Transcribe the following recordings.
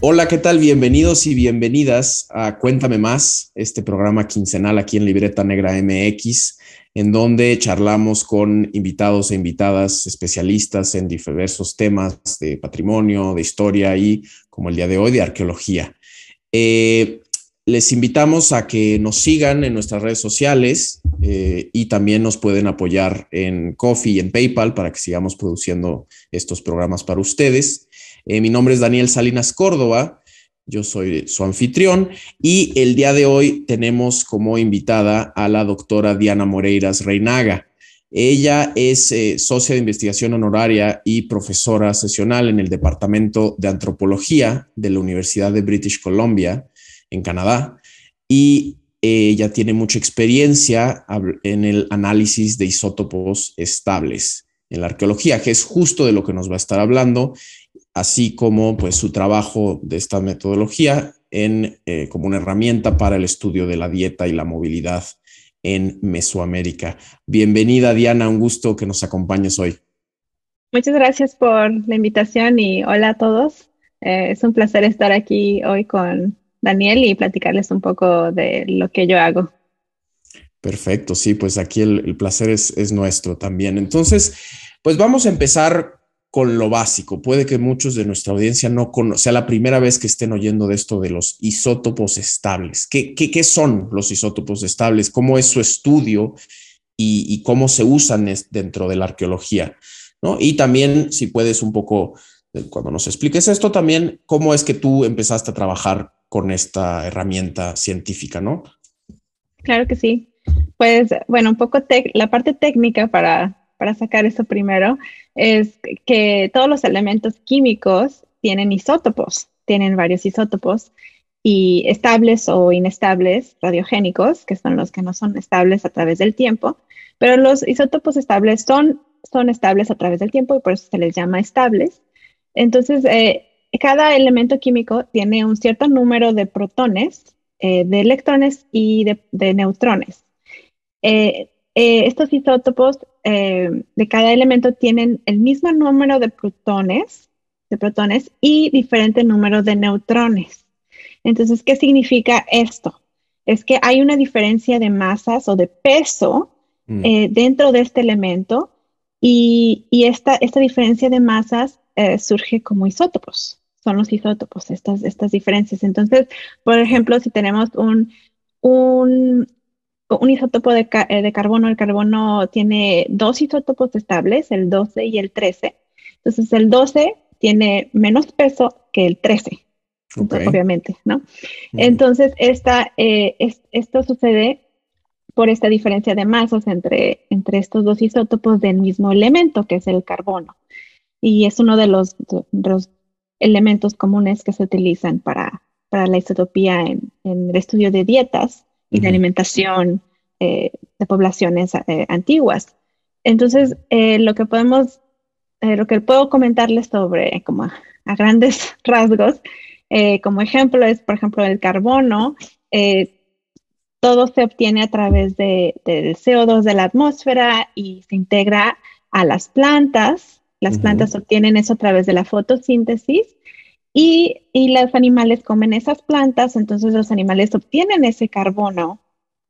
Hola, ¿qué tal? Bienvenidos y bienvenidas a Cuéntame Más, este programa quincenal aquí en Libreta Negra MX, en donde charlamos con invitados e invitadas especialistas en diversos temas de patrimonio, de historia y, como el día de hoy, de arqueología. Eh, les invitamos a que nos sigan en nuestras redes sociales eh, y también nos pueden apoyar en Coffee y en PayPal para que sigamos produciendo estos programas para ustedes. Eh, mi nombre es Daniel Salinas Córdoba, yo soy su anfitrión y el día de hoy tenemos como invitada a la doctora Diana Moreiras Reinaga. Ella es eh, socia de investigación honoraria y profesora sesional en el Departamento de Antropología de la Universidad de British Columbia en Canadá y ella tiene mucha experiencia en el análisis de isótopos estables en la arqueología, que es justo de lo que nos va a estar hablando así como pues su trabajo de esta metodología en, eh, como una herramienta para el estudio de la dieta y la movilidad en Mesoamérica. Bienvenida Diana, un gusto que nos acompañes hoy. Muchas gracias por la invitación y hola a todos. Eh, es un placer estar aquí hoy con Daniel y platicarles un poco de lo que yo hago. Perfecto, sí, pues aquí el, el placer es, es nuestro también. Entonces, pues vamos a empezar con lo básico. Puede que muchos de nuestra audiencia no conozcan, sea la primera vez que estén oyendo de esto de los isótopos estables. ¿Qué, qué, son los isótopos estables? ¿Cómo es su estudio y, cómo se usan dentro de la arqueología? ¿no? Y también, si puedes un poco, eh, cuando nos expliques esto, también cómo es que tú empezaste a trabajar con esta herramienta científica, ¿no? Claro que sí. Pues, bueno, un poco la parte técnica para para sacar eso primero, es que todos los elementos químicos tienen isótopos, tienen varios isótopos y estables o inestables radiogénicos, que son los que no son estables a través del tiempo, pero los isótopos estables son, son estables a través del tiempo y por eso se les llama estables. Entonces, eh, cada elemento químico tiene un cierto número de protones, eh, de electrones y de, neutrones. Eh, estos isótopos eh, de cada elemento tienen el mismo número de protones, de protones y diferente número de neutrones. Entonces, ¿qué significa esto? Es que hay una diferencia de masas o de peso mm. eh, dentro de este elemento y, esta, esta, diferencia de masas eh, surge como isótopos. Son los isótopos, estas, estas diferencias. Entonces, por ejemplo, si tenemos un, un, un isótopo de, eh, de, carbono, el carbono tiene dos isótopos estables, el 12 y el 13. Entonces, el 12 tiene menos peso que el 13, obviamente, ¿no? Entonces, esta, eh, esto sucede por esta diferencia de masas entre, entre estos dos isótopos del mismo elemento, que es el carbono. Y es uno de los, elementos comunes que se utilizan para, para la isotopía en, en el estudio de dietas y de alimentación eh, de poblaciones eh, antiguas. Entonces, eh, lo que podemos, lo que puedo comentarles sobre, como a, grandes rasgos, como ejemplo es, por ejemplo, el carbono. todo se obtiene a través de, del CO2 de la atmósfera y se integra a las plantas. Las plantas obtienen eso a través de la fotosíntesis y, y, los animales comen esas plantas, entonces los animales obtienen ese carbono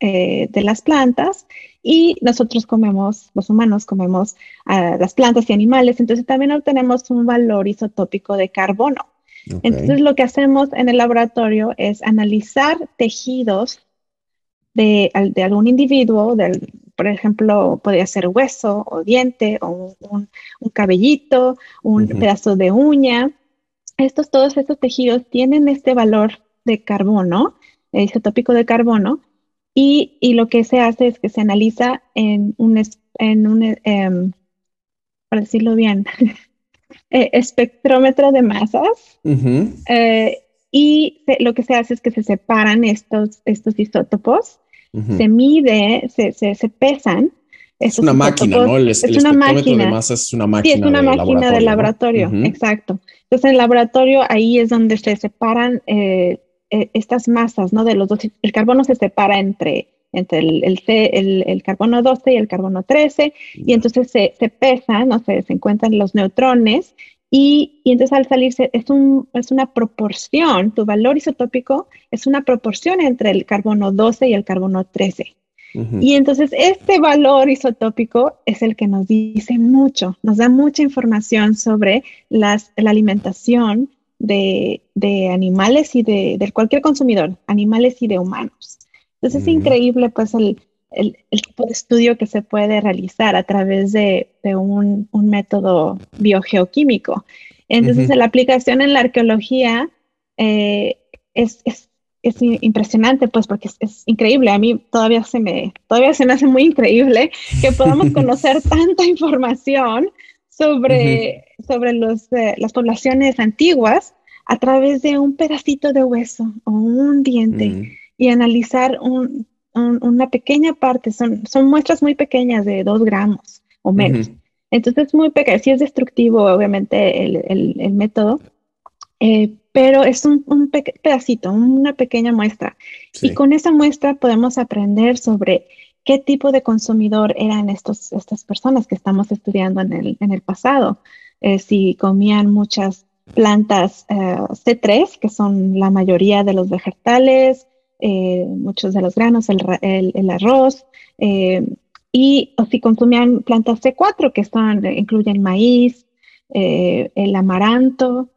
eh, de las plantas y nosotros comemos, los humanos comemos las plantas y animales, entonces también obtenemos un valor isotópico de carbono. Entonces lo que hacemos en el laboratorio es analizar tejidos de, algún individuo, del, por ejemplo, podría ser hueso o diente o un, cabellito, un pedazo de uña, estos, todos estos tejidos tienen este valor de carbono, isotópico de carbono, y, y, lo que se hace es que se analiza en un, en un em, para decirlo bien, eh, espectrómetro de masas. Eh, y lo que se hace es que se separan estos, estos isótopos, se mide, se, se, se pesan es una máquina, ¿no? El, es una máquina. de masas es una máquina. Sí, es una de máquina laboratorio, de laboratorio, exacto. Entonces, en el laboratorio ahí es donde se separan eh, eh, estas masas, ¿no? De los dos. El carbono se separa entre, entre el, el, el, carbono 12 y el carbono 13, y entonces se, se pesan, ¿no? Se, se encuentran los neutrones Y, entonces al salirse es, un, es una proporción, tu valor isotópico es una proporción entre el carbono 12 y el carbono 13. Y entonces este valor isotópico es el que nos dice mucho, nos da mucha información sobre las, la alimentación de, de animales y de, de, cualquier consumidor, animales y de humanos. Entonces es increíble pues el, el, tipo de estudio que se puede realizar a través de, de un, un, método biogeoquímico. Entonces la aplicación en la arqueología eh, es, es, es, impresionante pues porque es, increíble. A mí todavía se, me, todavía se me hace muy increíble que podamos conocer tanta información sobre, sobre los, eh, las poblaciones antiguas a través de un pedacito de hueso o un diente mm. y analizar un, una pequeña parte, son, son muestras muy pequeñas de dos gramos o menos. Entonces, muy pequeño, sí es destructivo, obviamente, el, el, método, eh, pero es un, un pedacito, una pequeña muestra. Y con esa muestra podemos aprender sobre qué tipo de consumidor eran estos, estas personas que estamos estudiando en el, en el pasado. Eh, si comían muchas plantas eh, C3, que son la mayoría de los vegetales, eh, muchos de los granos, el, el, arroz, y o si consumían plantas C4, que son, incluyen maíz, el amaranto,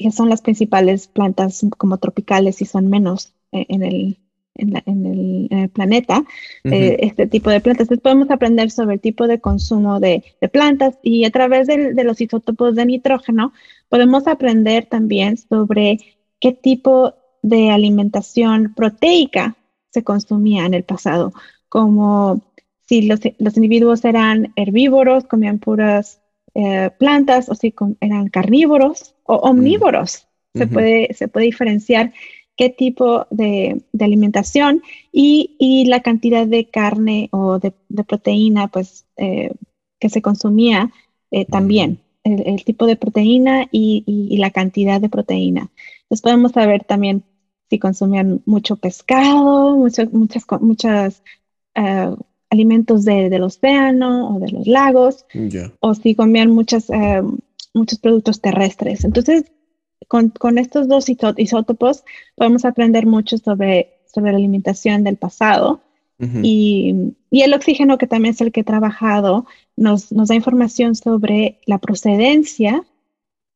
que son las principales plantas como tropicales y son menos en el, en, el, planeta, eh, este tipo de plantas. Entonces podemos aprender sobre el tipo de consumo de, plantas y a través de, los isótopos de nitrógeno podemos aprender también sobre qué tipo de alimentación proteica se consumía en el pasado, como si los, individuos eran herbívoros, comían puras eh, plantas, o si eran carnívoros o omnívoros. Se, puede, se puede diferenciar qué tipo de, alimentación y, la cantidad de carne o de, proteína pues, eh, que se consumía eh, también, el, tipo de proteína y, la cantidad de proteína. Entonces podemos saber también si consumían mucho pescado, muchos muchas, muchas alimentos del océano o de los lagos, o si comían muchas, muchos productos terrestres. Entonces, con, estos dos isótopos podemos aprender mucho sobre, sobre la alimentación del pasado. y, el oxígeno, que también es el que he trabajado, nos, da información sobre la procedencia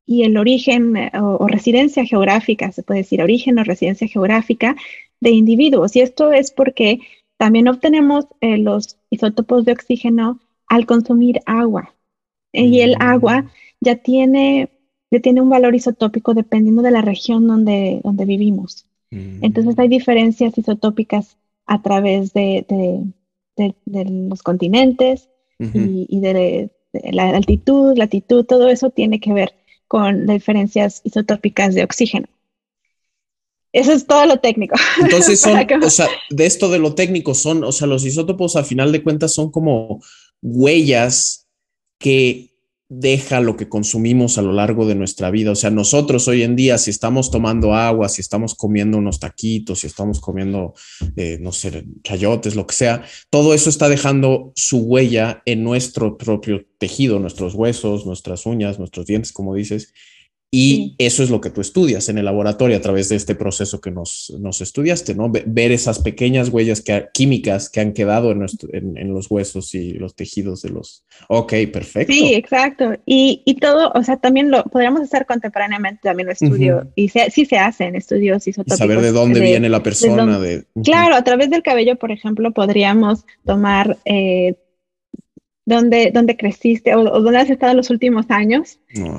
y el origen eh, o, residencia geográfica, se puede decir origen o residencia geográfica de individuos. Y esto es porque también obtenemos eh, los isótopos de oxígeno al consumir agua. Y el agua mm. ya tiene tiene un valor isotópico dependiendo de la región donde, donde vivimos. Mm. Entonces hay diferencias isotópicas a través de, los continentes y, de, la altitud, latitud, todo eso tiene que ver con las diferencias isotópicas de oxígeno. Eso es todo lo técnico. Entonces son, o sea, de esto de lo técnico son, o sea, los isótopos a final de cuentas son como huellas que deja lo que consumimos a lo largo de nuestra vida. O sea, nosotros hoy en día, si estamos tomando agua, si estamos comiendo unos taquitos, si estamos comiendo, eh, no sé, chayotes, lo que sea, todo eso está dejando su huella en nuestro propio tejido, nuestros huesos, nuestras uñas, nuestros dientes, como dices. Y eso es lo que tú estudias en el laboratorio a través de este proceso que nos, nos estudiaste, ¿no? Ver esas pequeñas huellas que, químicas que han quedado en, nuestro, en, los huesos y los tejidos de los... Ok, perfecto. Sí, exacto. Y, y todo, o sea, también lo podríamos hacer contemporáneamente también el estudio, y sí se hacen estudios isotópicos. saber de dónde viene la persona. De, Claro, a través del cabello, por ejemplo, podríamos tomar eh, dónde, dónde creciste o, dónde has estado los últimos años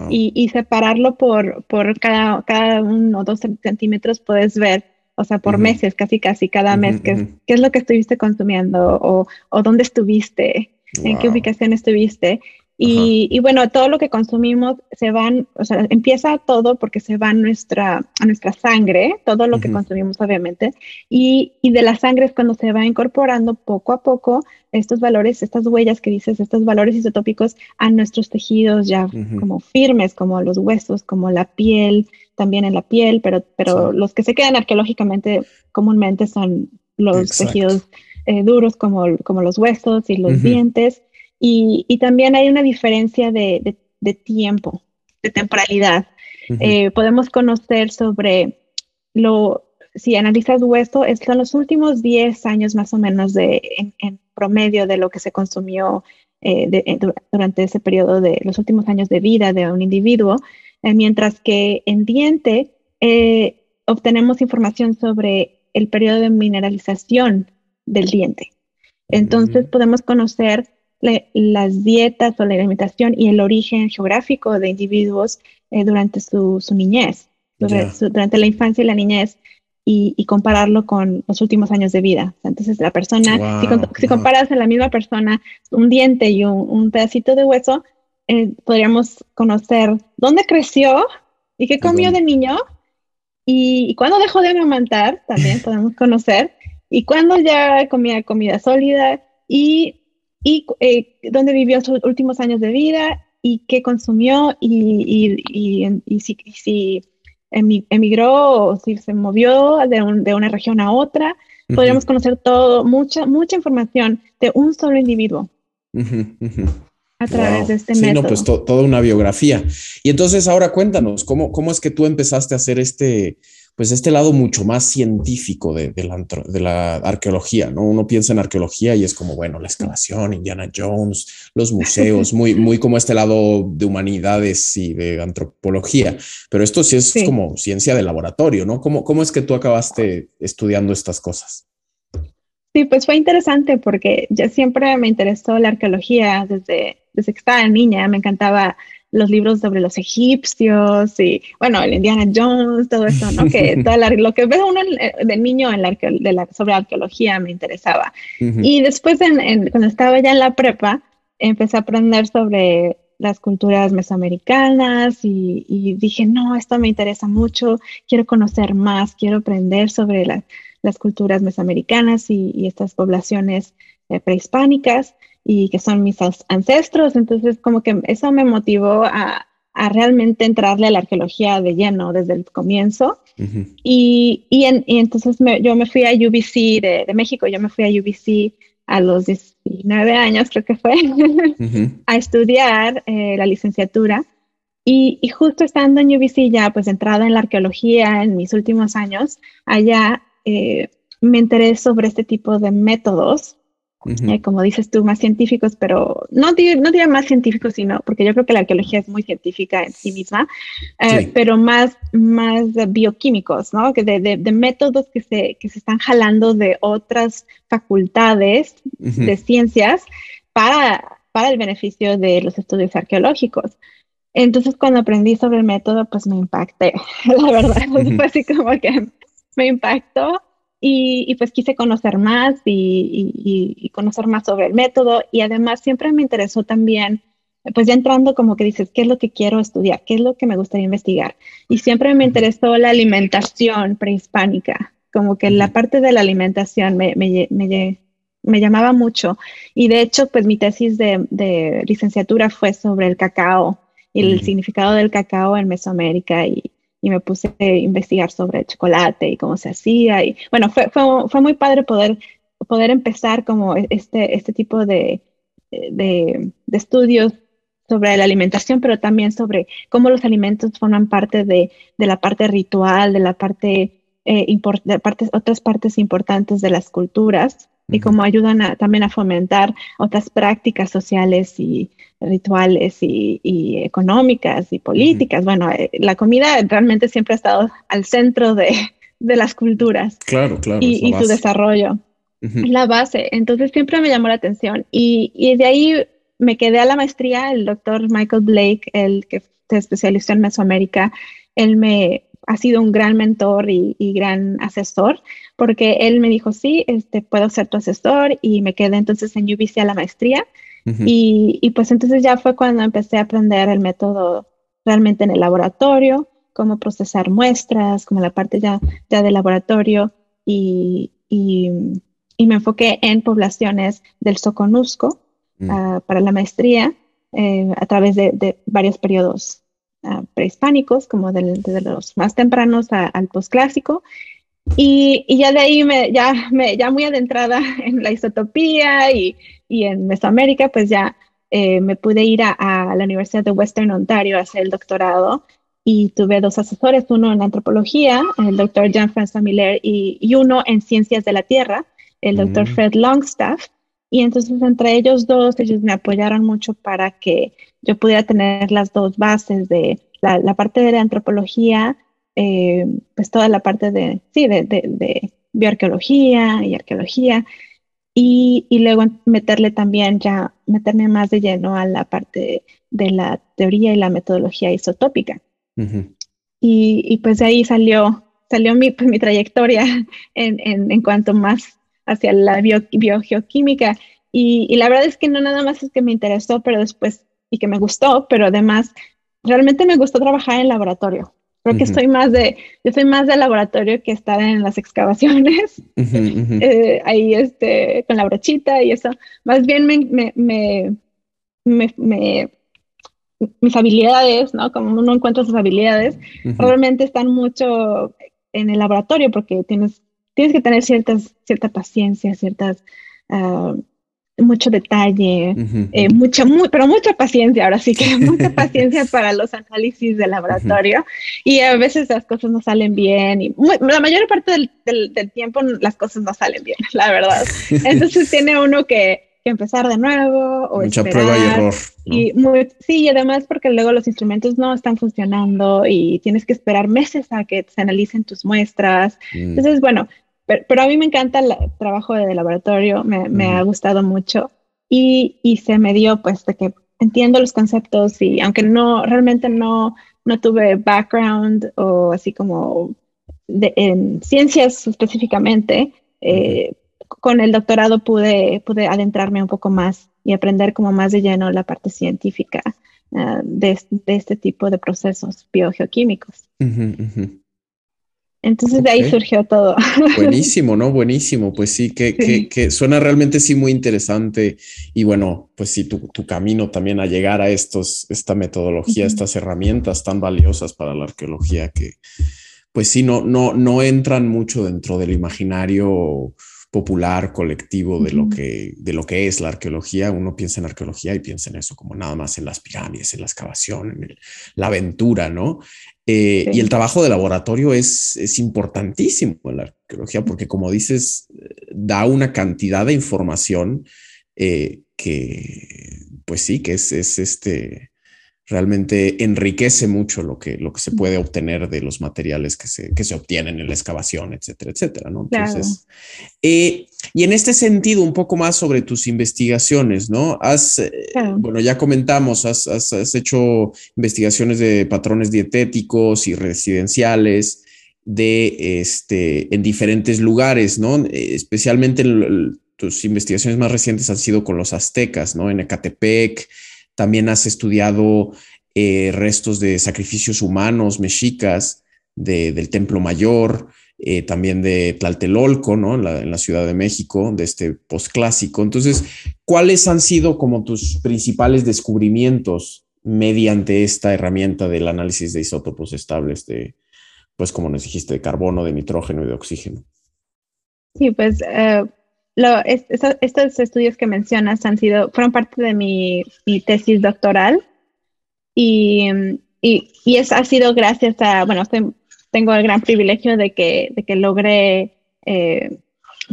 y, y, separarlo por, por cada, cada uno o dos centímetros puedes ver, o sea, por meses, casi casi cada mes, qué, qué, es lo que estuviste consumiendo o, o dónde estuviste, en qué ubicación estuviste. Y, bueno, todo lo que consumimos se van, o sea, empieza todo porque se va a nuestra, a nuestra sangre, todo lo que consumimos obviamente, y, de la sangre es cuando se va incorporando poco a poco estos valores, estas huellas que dices, estos valores isotópicos a nuestros tejidos ya como firmes, como los huesos, como la piel, también en la piel, pero, pero los que se quedan arqueológicamente comúnmente son los tejidos eh, duros como, como los huesos y los dientes. Y, también hay una diferencia de, de tiempo, de temporalidad. Eh, podemos conocer sobre lo, si analizas hueso, son los últimos 10 años más o menos de, en, promedio de lo que se consumió eh, durante ese periodo de los últimos años de vida de un individuo, mientras que en diente obtenemos información sobre el periodo de mineralización del diente. Entonces podemos conocer las dietas o la alimentación y el origen geográfico de individuos eh, durante su, niñez, durante, la infancia y la niñez, y, compararlo con los últimos años de vida. Entonces, la persona, si, comparas a la misma persona un diente y un, pedacito de hueso, eh, podríamos conocer dónde creció y qué comió de niño y, cuándo dejó de amamantar, también podemos conocer, y cuándo ya comía comida sólida y y eh, dónde vivió sus últimos años de vida y qué consumió y, y, si, emigró o si se movió de, una región a otra. Podríamos conocer todo, mucha, mucha información de un solo individuo. A través de este sí, no, pues toda una biografía. Y entonces ahora cuéntanos, ¿cómo, ¿cómo es que tú empezaste a hacer este, pues este lado mucho más científico de, la, arqueología, ¿no? Uno piensa en arqueología y es como, bueno, la excavación, Indiana Jones, los museos, muy, muy como este lado de humanidades y de antropología, pero esto sí es como ciencia de laboratorio, ¿no? ¿Cómo, ¿Cómo es que tú acabaste estudiando estas cosas? Sí, pues fue interesante porque yo siempre me interesó la arqueología desde, desde que estaba niña, me encantaba los libros sobre los egipcios y, bueno, el Indiana Jones, todo eso, ¿no? Que lo que ve uno de niño en la, de la, sobre arqueología me interesaba. Y después, en, cuando estaba ya en la prepa, empecé a aprender sobre las culturas mesoamericanas y, dije, no, esto me interesa mucho, quiero conocer más, quiero aprender sobre las culturas mesoamericanas y, estas poblaciones eh, prehispánicas y que son mis ancestros. Entonces, como que eso me motivó a, a realmente entrarle a la arqueología de lleno desde el comienzo. y, y, entonces yo me fui a UBC de, de, México, yo me fui a UBC a los 19 años, creo que fue, a estudiar eh, la licenciatura. Y, y, justo estando en UBC ya, pues entrada en la arqueología en mis últimos años, allá eh, me enteré sobre este tipo de métodos eh, como dices tú, más científicos, pero no, no diría más científicos, sino porque yo creo que la arqueología es muy científica en sí misma, eh, pero más, más bioquímicos, ¿no? Que de, de, métodos que se, que se están jalando de otras facultades de ciencias para, para el beneficio de los estudios arqueológicos. Entonces, cuando aprendí sobre el método, pues me impacté, la verdad, fue así como que me impactó y, pues quise conocer más y, conocer más sobre el método y además siempre me interesó también, pues ya entrando como que dices, ¿qué es lo que quiero estudiar? ¿Qué es lo que me gustaría investigar? Y siempre me interesó la alimentación prehispánica, como que la parte de la alimentación me, me, me, llamaba mucho. Y de hecho, pues mi tesis de, de licenciatura fue sobre el cacao y el significado del cacao en Mesoamérica y, y me puse a investigar sobre el chocolate y cómo se hacía. Y bueno, fue, fue, fue muy padre poder, poder empezar como este, este tipo de, de, de, sobre la alimentación, pero también sobre cómo los alimentos forman parte de, de la parte ritual, de la parte, eh, de partes, otras partes importantes de las culturas y cómo ayudan también a fomentar otras prácticas sociales y rituales y, económicas y políticas. Bueno, eh, la comida realmente siempre ha estado al centro de, las culturas. Claro, claro. Y, su desarrollo. La base. Entonces siempre me llamó la atención. Y, y, de ahí me quedé a la maestría. El doctor Michael Blake, el que se especializó en Mesoamérica, él me ha sido un gran mentor y, gran asesor, porque él me dijo, sí, este, puedo ser tu asesor y me quedé entonces en UBC a la maestría. y, y, pues entonces ya fue cuando empecé a aprender el método realmente en el laboratorio, cómo procesar muestras, como la parte ya, ya de laboratorio y, y, me enfoqué en poblaciones del Soconusco mm. ah, para la maestría eh, a través de, de varios periodos prehispánicos, como desde los más tempranos al posclásico. Y, y, ya de ahí, me, ya, me, ya muy adentrada en la isotopía y, y en Mesoamérica, pues ya eh, me pude ir a, la Universidad de Western Ontario a hacer el doctorado y tuve dos asesores, uno en antropología, el doctor Jean-François Miller, y, uno en ciencias de la tierra, el doctor mm. Fred Longstaff. Y entonces entre ellos dos, ellos me apoyaron mucho para que yo pudiera tener las dos bases de la, parte de la antropología, eh, pues toda la parte de, sí, de, de, bioarqueología y arqueología, y, y, luego meterle también ya, meterme más de lleno a la parte de la teoría y la metodología isotópica. y, y, pues de ahí salió, salió mi, pues, mi trayectoria en, en, en, cuanto más hacia la bio, biogeoquímica. Y, y, la verdad es que no nada más es que me interesó, pero después, y que me gustó, pero además realmente me gustó trabajar en laboratorio. Creo que estoy más de, yo soy más de laboratorio que estar en las excavaciones, eh, ahí este, con la brochita y eso. Más bien me, me, me, me mis habilidades, ¿no? Como uno encuentra sus habilidades, realmente están mucho en el laboratorio porque tienes, tienes que tener ciertas, cierta paciencia, ciertas ah, mucho detalle, eh, mucha, pero mucha paciencia, ahora sí que mucha paciencia para los análisis de laboratorio y a veces las cosas no salen bien y la mayor parte del, del, tiempo las cosas no salen bien, la verdad. Entonces tiene uno que, que, empezar de nuevo o Mucha prueba y error. Y sí, y además porque luego los instrumentos no están funcionando y tienes que esperar meses a que se analicen tus muestras. Mm. Entonces, bueno, pero, a mí me encanta el trabajo de laboratorio, me, ha gustado mucho. Y, y, se me dio pues de que entiendo los conceptos y aunque no, realmente no, no tuve background o así como de, en ciencias específicamente, eh, con el doctorado pude, pude adentrarme un poco más y aprender como más de lleno la parte científica uh, de, de, este tipo de procesos biogeoquímicos. Entonces de ahí surgió todo. Buenísimo, ¿no? Buenísimo. Pues sí, que, Que, que, suena realmente sí muy interesante. Y bueno, pues sí, tu, tu camino también a llegar a estos, esta metodología, estas herramientas tan valiosas para la arqueología que, pues sí, no, no, no entran mucho dentro del imaginario popular, colectivo de lo que, de lo que es la arqueología. Uno piensa en arqueología y piensa en eso como nada más en las pirámides, en la excavación, en la aventura, ¿no? Eh, y el trabajo de laboratorio es, es importantísimo en la arqueología porque, como dices, da una cantidad de información eh, que, pues sí, que es, es este, realmente enriquece mucho lo que, lo que se puede obtener de los materiales que se, que se obtienen en la excavación, etcétera, etcétera, ¿no? Entonces, eh, y en este sentido, un poco más sobre tus investigaciones, ¿no? Has, eh, bueno, ya comentamos, has, has, hecho investigaciones de patrones dietéticos y residenciales de, este, en diferentes lugares, ¿no? Eh, especialmente tus investigaciones más recientes han sido con los aztecas, ¿no? En Ecatepec, también has estudiado eh, restos de sacrificios humanos mexicas del Templo Mayor, eh, también de Tlaltelolco, ¿no? En la, Ciudad de México, de este postclásico. Entonces, ¿cuáles han sido como tus principales descubrimientos mediante esta herramienta del análisis de isótopos estables de, pues como nos dijiste, de carbono, de nitrógeno y de oxígeno? Sí, pues eh, estos estudios que mencionas han sido, fueron parte de mi, tesis doctoral y, y, y es, ha sido gracias a, bueno, tengo el gran privilegio de que, de que logré eh,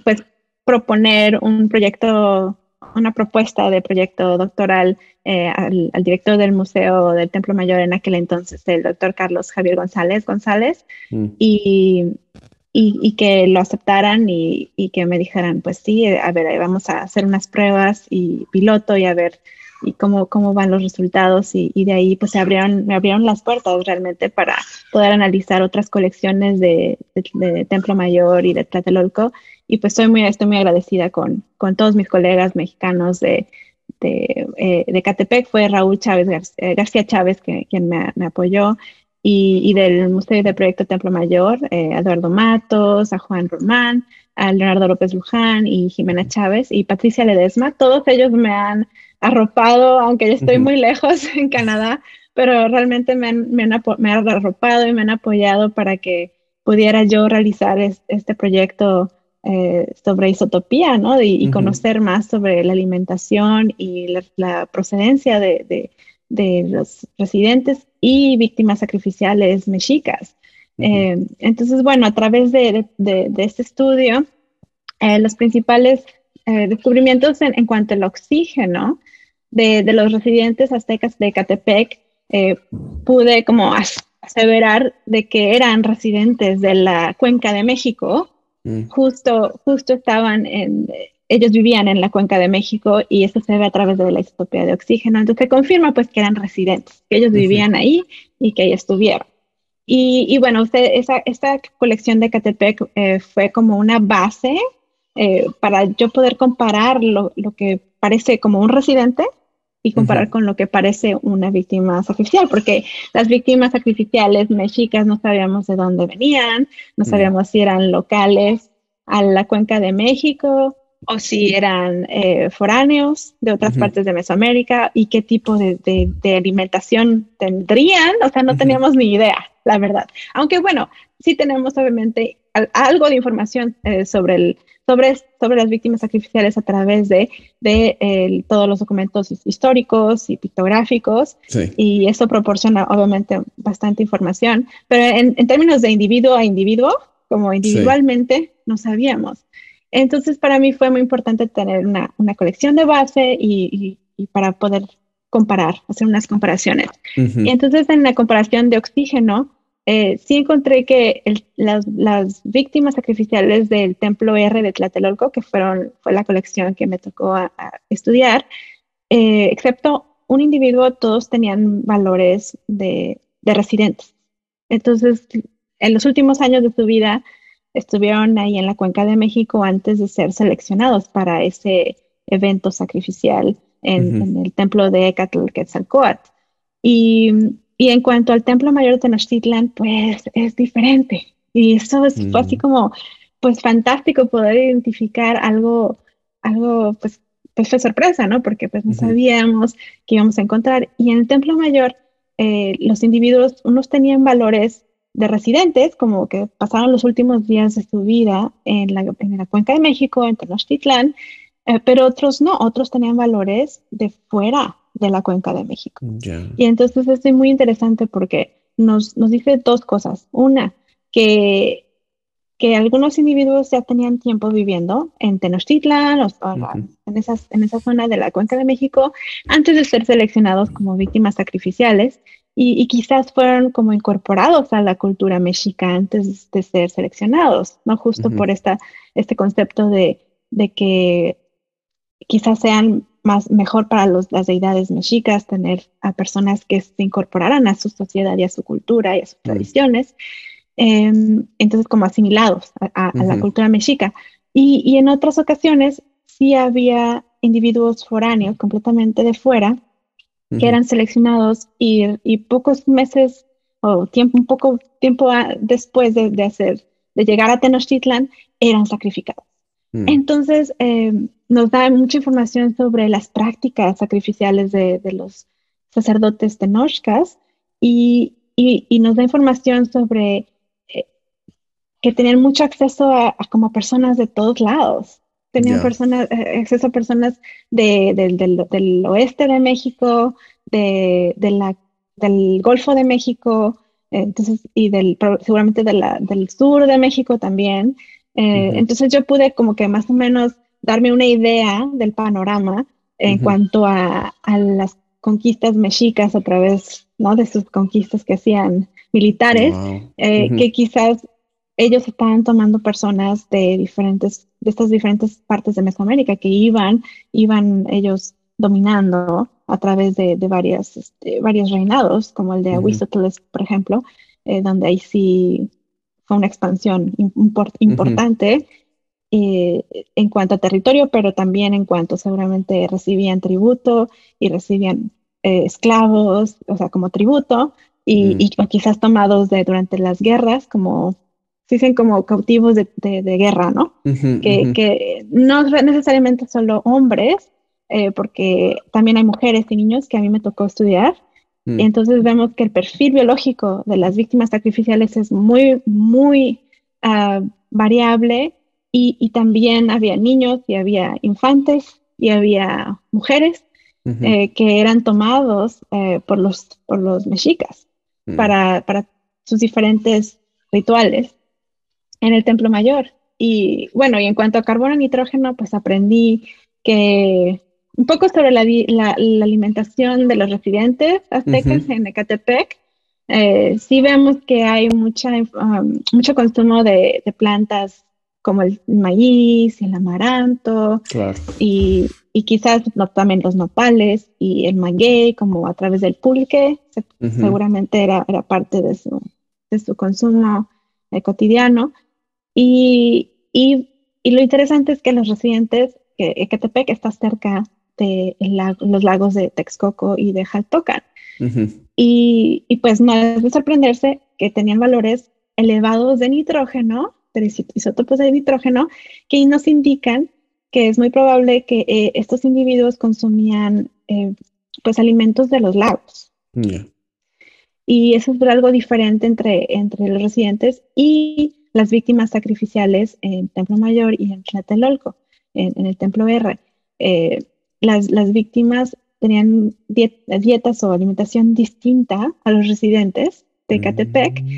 pues proponer un proyecto, una propuesta de proyecto doctoral eh, al, director del Museo del Templo Mayor en aquel entonces, el doctor Carlos Javier González González, mm. y, y, que lo aceptaran y, que me dijeran, pues sí, a ver, vamos a hacer unas pruebas y piloto y a ver y cómo, cómo van los resultados y, de ahí pues se abrieron, me abrieron las puertas realmente para poder analizar otras colecciones de, Templo Mayor y de Tlatelolco. Y pues estoy muy, estoy muy agradecida con, con todos mis colegas mexicanos de, de, eh, Catepec, fue Raúl Chávez García, García Chávez que, quien me, me apoyó y, del Museo de Proyecto Templo Mayor, eh, Eduardo Matos, a Juan Román, a Leonardo López Luján y Jimena Chávez y Patricia Ledesma. Todos ellos me han arropado, aunque yo estoy muy lejos en Canadá, pero realmente me han, me, me han arropado y me han apoyado para que pudiera yo realizar este proyecto eh, sobre isotopía, ¿no? Y, conocer más sobre la alimentación y la, procedencia de, los residentes y víctimas sacrificiales mexicas. Eh, entonces, bueno, a través de, este estudio, eh, los principales descubrimientos en, cuanto al oxígeno de, los residentes aztecas de Catepec, pude como aseverar de que eran residentes de la cuenca de México Mm. Justo, justo estaban en, ellos vivían en la cuenca de México y eso se ve a través de la isotopía de oxígeno. Entonces se confirma pues que eran residentes, que ellos vivían ahí y que ahí estuvieron. Y, bueno, usted, esa, esta colección de Catepec eh, fue como una base eh, para yo poder comparar lo, lo, que parece como un residente y comparar con lo que parece una víctima sacrificial, porque las víctimas sacrificiales mexicas no sabíamos de dónde venían, no sabíamos si eran locales a la cuenca de México o si eran eh, foráneos de otras partes de Mesoamérica y qué tipo de, de, alimentación tendrían, o sea, no teníamos ni idea, la verdad. Aunque bueno, sí tenemos obviamente algo de información eh, sobre el sobre, sobre las víctimas sacrificiales a través de, de todos los documentos históricos y pictográficos. Y eso proporciona obviamente bastante información. Pero en, en, términos de individuo a individuo, como individualmente, no sabíamos. Entonces, para mí fue muy importante tener una, una colección de base y, y, para poder comparar, hacer unas comparaciones. Y entonces, en la comparación de oxígeno, eh, sí encontré que las, víctimas sacrificiales del templo R de Tlatelolco, que fueron, fue la colección que me tocó estudiar, eh, excepto un individuo, todos tenían valores de, residentes. Entonces, en los últimos años de su vida, estuvieron ahí en la Cuenca de México antes de ser seleccionados para ese evento sacrificial en, el templo de Ecatl Quetzalcoatl. Y y en cuanto al Templo Mayor de Tenochtitlan, pues es diferente. Y eso es así como, pues fantástico poder identificar algo, algo, pues, pues fue sorpresa, ¿no? Porque pues no sabíamos que íbamos a encontrar. Y en el Templo Mayor, eh, los individuos, unos tenían valores de residentes, como que pasaron los últimos días de su vida en la, en la Cuenca de México, en Tenochtitlan, eh, pero otros no, otros tenían valores de fuera, de la cuenca de México. Y entonces es muy interesante porque nos, nos dice dos cosas. Una, que, que algunos individuos ya tenían tiempo viviendo en Tenochtitlan o, en, esas, en esa zona de la cuenca de México antes de ser seleccionados como víctimas sacrificiales y, quizás fueron como incorporados a la cultura mexica antes de ser seleccionados, ¿no? Justo por esta, este concepto de, de que quizás sean más mejor para las deidades mexicas tener a personas que se incorporaran a su sociedad y a su cultura y a sus tradiciones, em, entonces como asimilados a, la cultura mexica. Y, en otras ocasiones sí había individuos foráneos completamente de fuera que eran seleccionados y, pocos meses o tiempo, un poco tiempo después de, hacer, de llegar a Tenochtitlan, eran sacrificados. Mm. Entonces, em, nos da mucha información sobre las prácticas sacrificiales de, los sacerdotes tenochcas y, y, nos da información sobre eh, que tenían mucho acceso a, como personas de todos lados. Tenían personas, eh, acceso a personas de, del, oeste de México, de, la, del Golfo de México, entonces, y del, seguramente del sur de México también. Eh, entonces yo pude como que más o menos darme una idea del panorama en cuanto a, las conquistas mexicas a través ¿no? de sus conquistas que hacían militares, eh, que quizás ellos estaban tomando personas de diferentes, de estas diferentes partes de Mesoamérica que iban, iban ellos dominando a través de, varias, este, varios reinados, como el de Ahuizotl, por ejemplo, eh, donde ahí sí fue una expansión importante eh, en cuanto a territorio, pero también en cuanto seguramente recibían tributo y recibían eh, esclavos, o sea, como tributo, y, mm. quizás tomados de, durante las guerras, como se dicen como cautivos de, guerra, ¿no? que, que, no necesariamente solo hombres, eh, porque también hay mujeres y niños que a mí me tocó estudiar. Mm. Entonces vemos que el perfil biológico de las víctimas sacrificiales es muy, muy ah, variable y, también había niños y había infantes y había mujeres eh, que eran tomados eh, por, los, por los mexicas mm. para, para sus diferentes rituales en el Templo Mayor. Y bueno, y en cuanto a carbono y nitrógeno, pues aprendí que un poco sobre la, la, alimentación de los residentes aztecas en Ecatepec. Eh, sí vemos que hay mucha, um, mucho consumo de, de, plantas como el maíz el amaranto y, y, quizás también los nopales y el maguey como a través del pulque, seguramente era, era parte de su, de su consumo eh, cotidiano. Y, y, y, lo interesante es que los residentes, que Ecatepec está cerca de los lagos de Texcoco y de Jaltocan. y, y, pues no es de sorprenderse que tenían valores elevados de nitrógeno, de isótopos de nitrógeno, que nos indican que es muy probable que eh, estos individuos consumían eh, pues alimentos de los lagos. Y eso es algo diferente entre, entre los residentes y las víctimas sacrificiales en Templo Mayor y en Tlatelolco, en, el Templo R. Eh, las, las, víctimas tenían dietas o alimentación distinta a los residentes de Catepec, mm.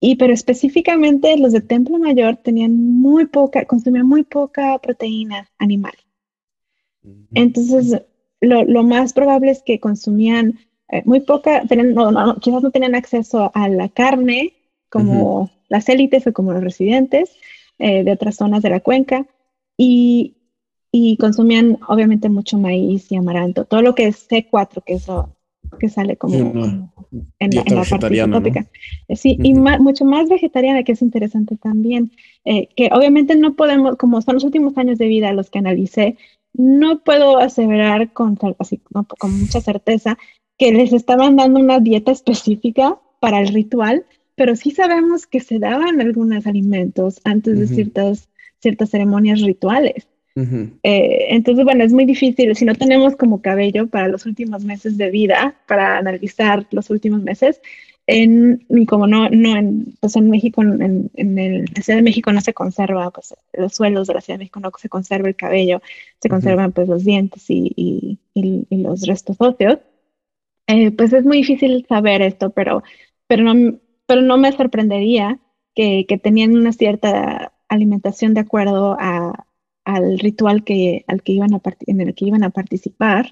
y pero específicamente los de Templo Mayor tenían muy poca, consumían muy poca proteína animal. Mm. Entonces, lo, lo más probable es que consumían eh, muy poca, no, quizás no tenían acceso a la carne como las élites o como los residentes eh, de otras zonas de la cuenca y, y, consumían obviamente mucho maíz y amaranto, todo lo que es C4, que eso que sale como, en, la, parte tópica. Eh, sí, y mucho más vegetariana, que es interesante también, que obviamente no podemos, como son los últimos años de vida los que analicé, no puedo aseverar con, así, con mucha certeza que les estaban dando una dieta específica para el ritual, pero sí sabemos que se daban algunos alimentos antes de ciertas, ciertas ceremonias rituales. Eh, entonces, bueno, es muy difícil, si no tenemos como cabello para los últimos meses de vida, para analizar los últimos meses, en, como no, no en, pues en México, en, en, el, la Ciudad de México no se conserva, pues los suelos de la Ciudad de México no se conserva el cabello, se conservan pues los dientes y, y, y los restos óseos. Eh, pues es muy difícil saber esto, pero, pero, no, pero no me sorprendería que, que tenían una cierta alimentación de acuerdo a, al ritual que, al que iban a en el que iban a participar.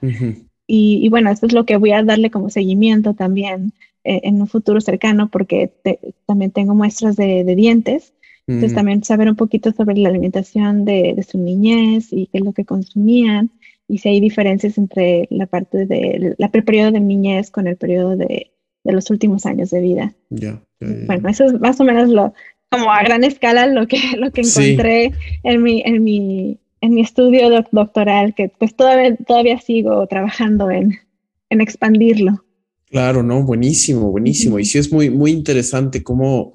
y, y, bueno, esto es lo que voy a darle como seguimiento también eh, en un futuro cercano, porque también tengo muestras de, de dientes. Entonces también saber un poquito sobre la alimentación de, de, su niñez y qué es lo que consumían y si hay diferencias entre la parte de la periodo de niñez con el periodo de, de los últimos años de vida. Ya, Bueno, eso es más o menos lo, como a gran escala lo que, lo que encontré en, mi, en, mi, en mi estudio doctoral, que pues todavía, todavía sigo trabajando en, en expandirlo. Claro, no, buenísimo, buenísimo. Y sí es muy, muy interesante cómo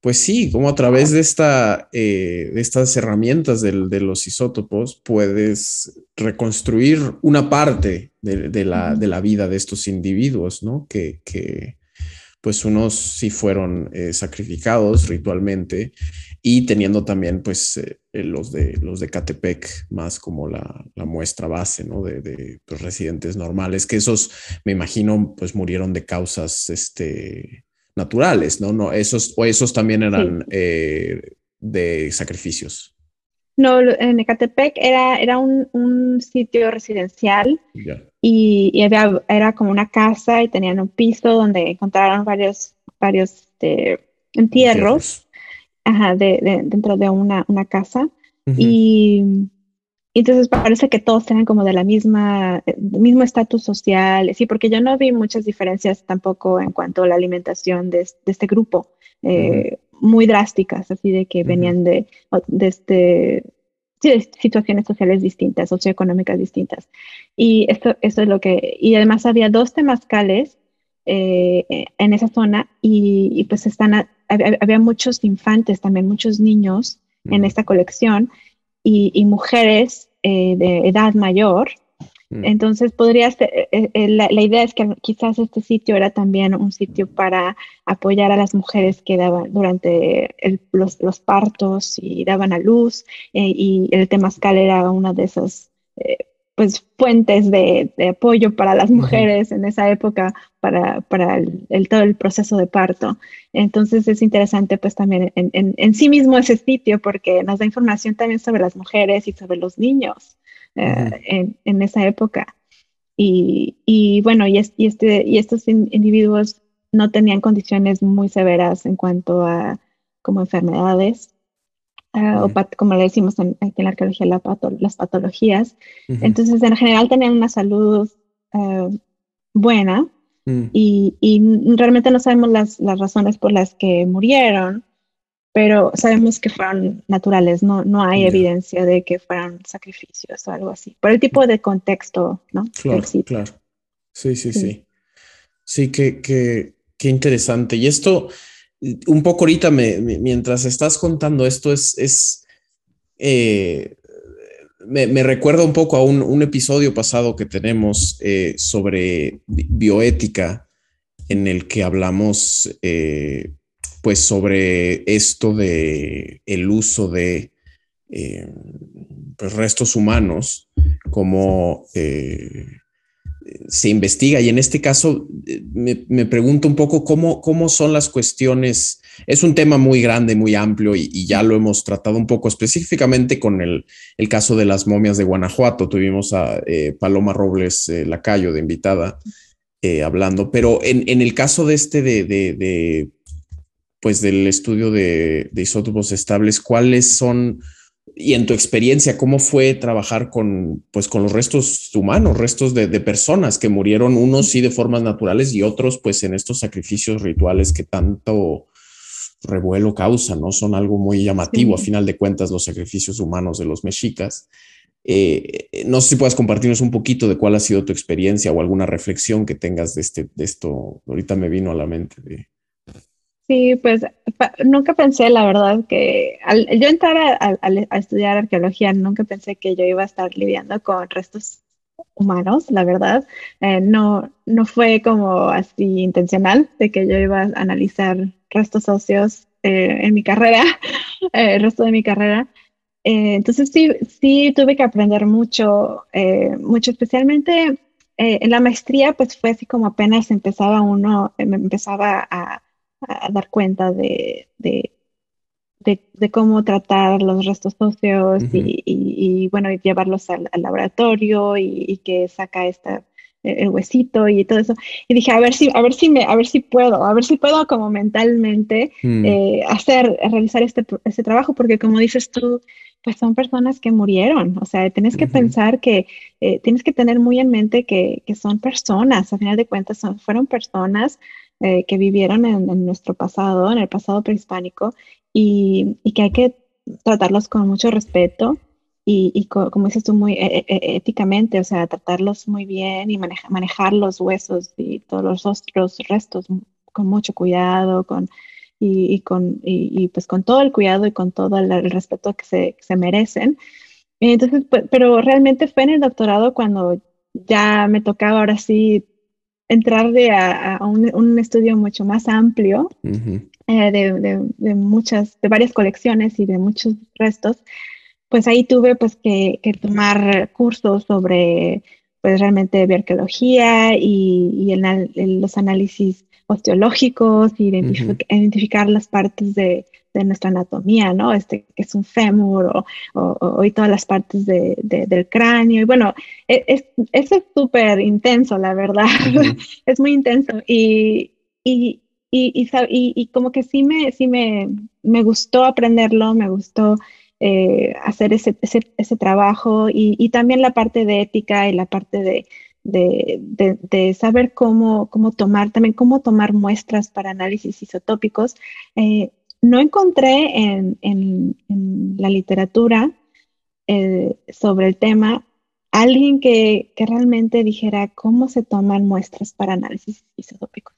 pues sí, como a través de, esta, eh, de estas herramientas de, los isótopos puedes reconstruir una parte de, la, vida de estos individuos, ¿no? Que, pues unos sí fueron eh, sacrificados ritualmente y teniendo también pues eh, los, de, los de Catepec más como la, muestra base, ¿no? De, pues, residentes normales, que esos me imagino pues murieron de causas, este naturales, ¿no? no esos, o esos también eran eh, de sacrificios. No, en Ecatepec era, era un, sitio residencial y, era como una casa y tenían un piso donde encontraron varios, varios este, entierros, de, dentro de una, casa. Y entonces parece que todos tienen como de la misma, eh, mismo estatus social, sí, porque yo no vi muchas diferencias tampoco en cuanto a la alimentación de, este grupo, eh, muy drásticas, así de que venían de, de este, situaciones sociales distintas, socioeconómicas distintas. Y esto, esto es lo que, y además había dos temazcales eh, en esa zona y, pues están, había, muchos infantes, también muchos niños en esta colección y, mujeres eh, de edad mayor. Entonces, podría ser, eh, eh, la, idea es que quizás este sitio era también un sitio para apoyar a las mujeres que daban durante los, partos y daban a luz, y el temazcal era una de esas pues fuentes de, apoyo para las mujeres en esa época para, el, todo el proceso de parto. Entonces es interesante pues también en, sí mismo ese sitio porque nos da información también sobre las mujeres y sobre los niños eh, en, esa época. Y, bueno, y, este, y estos individuos no tenían condiciones muy severas en cuanto a como enfermedades Ah, o como le decimos en, en la arqueología, las patologías. Entonces, en general tenían una salud ah, buena mm. y, realmente no sabemos las, razones por las que murieron, pero sabemos que fueron naturales, no, no hay evidencia de que fueran sacrificios o algo así, por el tipo de contexto, ¿no? Claro, claro. Sí, sí, sí. Sí, qué, interesante. Y esto un poco ahorita, mientras estás contando esto, es, eh, me, recuerda un poco a un, episodio pasado que tenemos eh, sobre bioética, en el que hablamos eh, pues sobre esto de el uso de pues, restos humanos como se investiga y en este caso eh, me, pregunto un poco cómo, cómo son las cuestiones. Es un tema muy grande, muy amplio y, ya lo hemos tratado un poco específicamente con el, caso de las momias de Guanajuato. Tuvimos a eh, Paloma Robles eh, Lacayo de invitada hablando, pero en, el caso de este de, pues del estudio de, de isótopos estables, ¿cuáles son y en tu experiencia, ¿cómo fue trabajar con, pues, con los restos humanos, restos de, personas que murieron, unos sí de formas naturales y otros pues en estos sacrificios rituales que tanto revuelo causan, ¿no? Son algo muy llamativo, a final de cuentas, los sacrificios humanos de los mexicas. Eh, no sé si puedes compartirnos un poquito de cuál ha sido tu experiencia o alguna reflexión que tengas de, este, de esto. Ahorita me vino a la mente. De... Sí, pues nunca pensé, la verdad, que al yo entrar a, estudiar arqueología, nunca pensé que yo iba a estar lidiando con restos humanos, la verdad. Eh, no, no fue como así intencional de que yo iba a analizar restos óseos eh, en mi carrera, eh, el resto de mi carrera. entonces sí, sí tuve que aprender mucho, mucho especialmente en la maestría, pues fue así como apenas empezaba uno, empezaba a a dar cuenta de, de, de, cómo tratar los restos óseos y, y, bueno, llevarlos al, laboratorio y, que saca esta el huesito y todo eso. Y dije, a ver si, a ver si me, a ver si puedo, a ver si puedo como mentalmente mm. eh, hacer, realizar este, este trabajo, porque como dices tú, pues son personas que murieron. O sea, tienes que pensar que, eh, tienes que tener muy en mente que, que, son personas, a final de cuentas son, fueron personas eh, que vivieron en, nuestro pasado, en el pasado prehispánico, y, que hay que tratarlos con mucho respeto y, como dices tú, muy e, e, e, éticamente, o sea, tratarlos muy bien y manejar los huesos y todos los, otros restos con mucho cuidado, con, y, con, y, pues con todo el cuidado y con todo el, respeto que se, se merecen. Entonces, pues, pero realmente fue en el doctorado cuando ya me tocaba ahora sí entrar a, un, estudio mucho más amplio eh, de, muchas, de varias colecciones y de muchos restos, pues ahí tuve pues que, tomar cursos sobre pues realmente bioarqueología y, y los análisis osteológicos, identificar las partes de, de nuestra anatomía, ¿no? Este que es un fémur o, y todas las partes de, del cráneo. Y bueno, e, es, es súper intenso, la verdad. es muy intenso. Y, y, y, y, como que sí me, sí me, me gustó aprenderlo, me gustó eh, hacer ese, ese, ese trabajo y, también la parte de ética y la parte de, de, de, saber cómo, cómo tomar, también cómo tomar muestras para análisis isotópicos, eh, no encontré en, la literatura eh, sobre el tema alguien que, realmente dijera cómo se toman muestras para análisis isotópicos.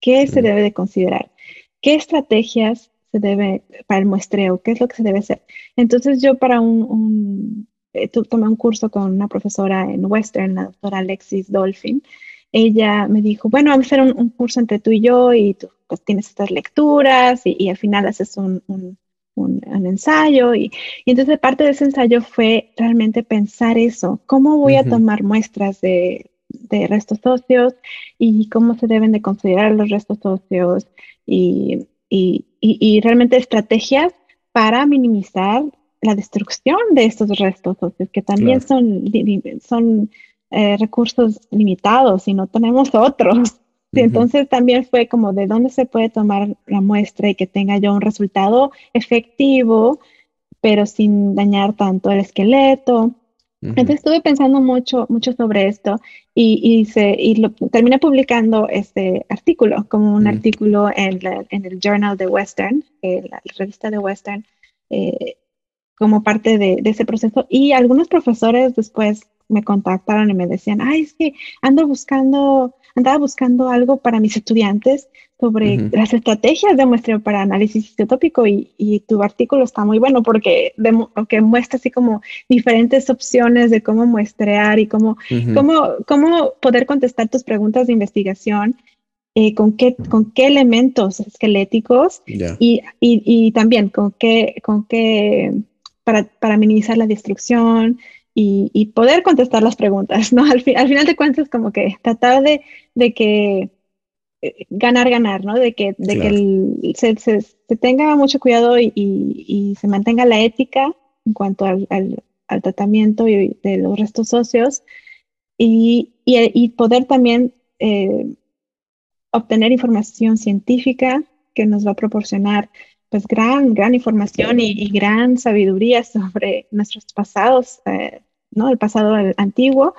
¿Qué se debe de considerar? ¿Qué estrategias se debe para el muestreo? ¿Qué es lo que se debe hacer? Entonces yo para un, eh, tomé un curso con una profesora en Western, la doctora Alexis Dolphin. Ella me dijo, bueno, vamos a hacer un, curso entre tú y yo y tú pues, tienes estas lecturas y, al final haces un, un, ensayo. Y, y, entonces parte de ese ensayo fue realmente pensar eso, ¿cómo voy a tomar muestras de, de restos óseos y cómo se deben de considerar los restos óseos y, y, y, realmente estrategias para minimizar la destrucción de estos restos óseos, que también son, son eh, recursos limitados y no tenemos otros. Entonces también fue como de dónde se puede tomar la muestra y que tenga yo un resultado efectivo, pero sin dañar tanto el esqueleto entonces estuve pensando mucho, mucho sobre esto y, y, se, y lo, terminé publicando este artículo como un artículo en, en, el Journal de Western, eh, la, revista de Western, eh, como parte de, de, ese proceso. Y algunos profesores después me contactaron y me decían, ay, es que ando buscando, andaba buscando algo para mis estudiantes sobre las estrategias de muestreo para análisis isotópico y, y, tu artículo está muy bueno porque, que muestra así como diferentes opciones de cómo muestrear y cómo, cómo, cómo poder contestar tus preguntas de investigación. Eh, con, qué, con qué elementos esqueléticos y, y, y, también con qué, con qué para, para minimizar la destrucción, y, y, poder contestar las preguntas, ¿no? Al, al, final de cuentas, como que tratar de, de que eh, ganar, ganar, ¿no? De que, de que se, se, se, tenga mucho cuidado y, y, se mantenga la ética en cuanto al, al, al tratamiento de los restos óseos y, y poder también eh, obtener información científica que nos va a proporcionar pues gran, gran información y, y gran sabiduría sobre nuestros pasados, eh, ¿no? El pasado antiguo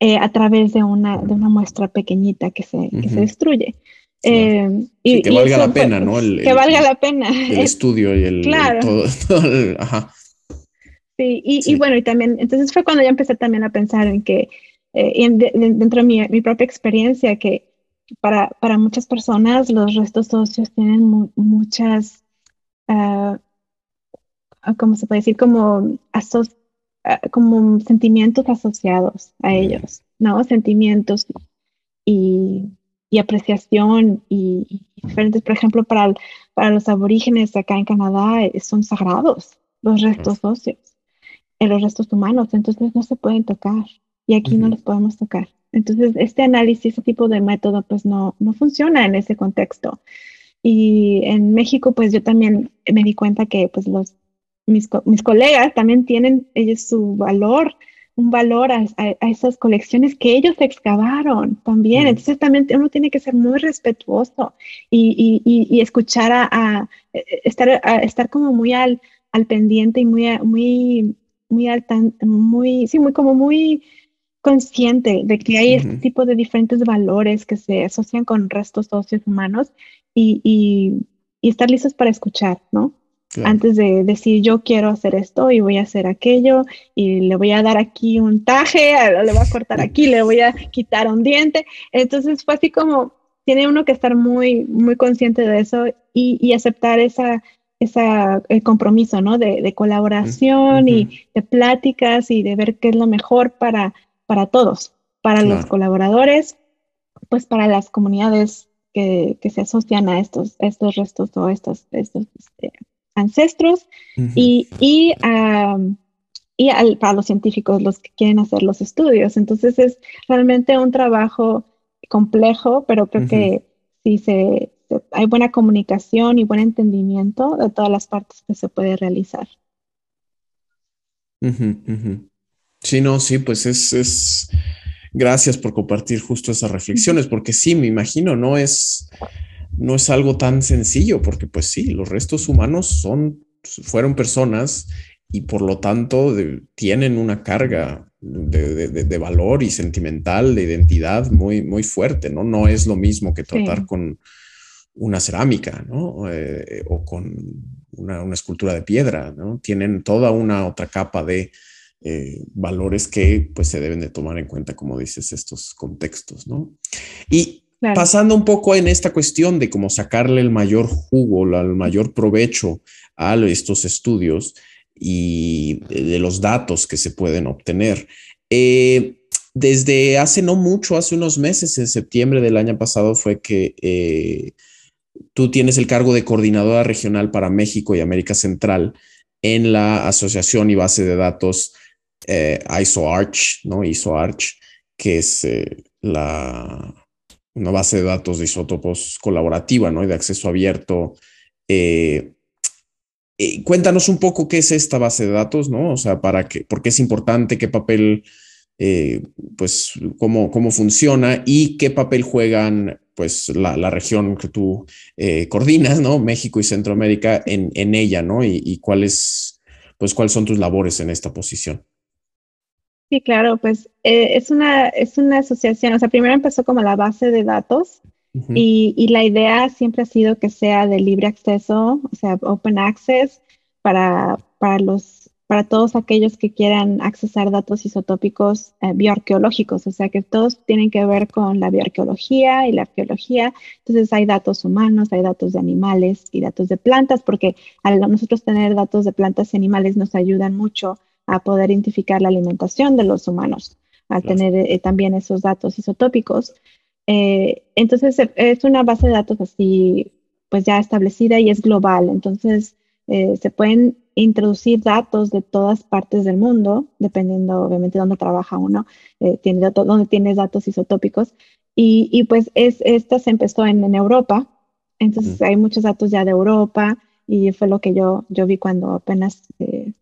eh, a través de una, de una muestra pequeñita que se, que se destruye. Eh, y, que valga la pena, ¿no? El, que valga la pena. El estudio y el... Claro. todo, ajá. Sí y, y, bueno, y también, entonces fue cuando ya empecé también a pensar en que, eh, dentro de mi, mi, propia experiencia, que para, para muchas personas los restos óseos tienen muchas, uh, ¿cómo se puede decir? Como aso Ah, como sentimientos asociados a ellos, ¿no? Sentimientos y, y apreciación y, diferentes, por ejemplo, para, para los aborígenes acá en Canadá eh, son sagrados los restos óseos, eh, los restos humanos, entonces no se pueden tocar y aquí no los podemos tocar. Entonces, este análisis, ese tipo de método, pues no, no funciona en ese contexto. Y en México, pues yo también me di cuenta que pues los mis, mis colegas también tienen ellos su valor, un valor a, esas colecciones que ellos excavaron también. Entonces también uno tiene que ser muy respetuoso y, y, y escuchar a, a, estar, a estar como muy al, al pendiente y muy, muy, muy al muy, sí, muy como muy consciente de que hay este tipo de diferentes valores que se asocian con restos socios humanos y, y, y estar listos para escuchar, ¿no? Antes de decir yo quiero hacer esto y voy a hacer aquello y le voy a dar aquí un taje, le voy a cortar aquí, le voy a quitar un diente. Entonces fue así como tiene uno que estar muy, muy consciente de eso y, y aceptar esa, esa, el compromiso, ¿no? De, de colaboración y de pláticas y de ver qué es lo mejor para, para todos, para los colaboradores, pues para las comunidades que, que, se asocian a estos, estos restos o estos, estos este, ancestros y, y, y al, para los científicos, los que quieren hacer los estudios. Entonces es realmente un trabajo complejo, pero creo que si se, hay buena comunicación y buen entendimiento de todas las partes que se puede realizar. Sí, no, sí, pues es, es, gracias por compartir justo esas reflexiones, porque sí, me imagino, no es, no es algo tan sencillo, porque pues sí, los restos humanos son, fueron personas y por lo tanto tienen una carga de, valor y sentimental, de identidad muy, muy fuerte, ¿no? No es lo mismo que tratar con una cerámica, ¿no? Eh, o con una, escultura de piedra, ¿no? Tienen toda una otra capa de eh, valores que pues se deben de tomar en cuenta, como dices, estos contextos, ¿no? Y Pasando un poco en esta cuestión de cómo sacarle el mayor jugo, el mayor provecho a estos estudios, y de los datos que se pueden obtener. Eh, desde hace no mucho, hace unos meses, en septiembre del año pasado, fue que eh, tú tienes el cargo de coordinadora regional para México y América Central en la asociación y base de datos eh, ISOARCH, ¿no? ISOARCH, que es la, una base de datos de isótopos colaborativa, ¿no? Y de acceso abierto. Eh, cuéntanos un poco qué es esta base de datos, ¿no? O sea, para qué, por qué es importante, qué papel, eh, pues, cómo, cómo funciona y qué papel juegan, pues, la, región que tú eh, coordinas, ¿no? México y Centroamérica en, en ella, ¿no? Y, y cuáles, pues, cuáles son tus labores en esta posición. Sí, claro, pues es, una, es una asociación, o sea, primero empezó como la base de datos y, la idea siempre ha sido que sea de libre acceso, o sea, open access para, para, los, para todos aquellos que quieran accesar datos isotópicos eh, bioarqueológicos, o sea, que todos tienen que ver con la bioarqueología y la arqueología. Entonces hay datos humanos, hay datos de animales y datos de plantas, porque al nosotros tener datos de plantas y animales nos ayudan mucho a poder identificar la alimentación de los humanos, al tener eh, también esos datos isotópicos. Eh, entonces e, es una base de datos así, pues ya establecida y es global. Entonces eh, se pueden introducir datos de todas partes del mundo, dependiendo obviamente de dónde trabaja uno, eh, tiene datos, dónde tienes datos isotópicos. Y, y pues es, esta se empezó en, en Europa, entonces hay muchos datos ya de Europa y fue lo que yo, yo vi cuando apenas eh,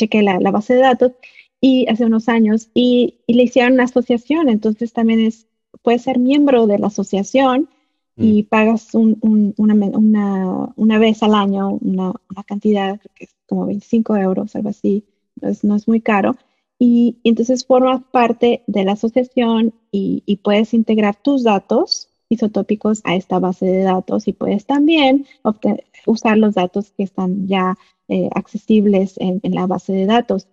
chequé la, la, base de datos y hace unos años y, y le hicieron una asociación, entonces también es puedes ser miembro de la asociación y mm. pagas una, una, vez al año una, cantidad, creo que es como 25 euros, algo así, no es muy caro. Y, entonces formas parte de la asociación y, puedes integrar tus datos isotópicos a esta base de datos y puedes también usar los datos que están ya eh, accesibles en, la base de datos.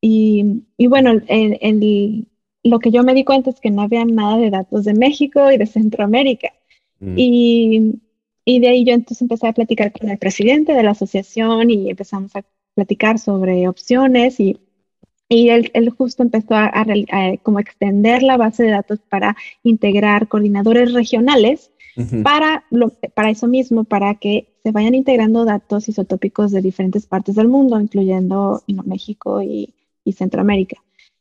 Y, bueno, en, en, lo que yo me di cuenta es que no había nada de datos de México y de Centroamérica. Mm. Y, y, de ahí yo entonces empecé a platicar con el presidente de la asociación y empezamos a platicar sobre opciones y, y él, él justo empezó a, como extender la base de datos para integrar coordinadores regionales para, para eso mismo, para que se vayan integrando datos isotópicos de diferentes partes del mundo, incluyendo México y, y Centroamérica.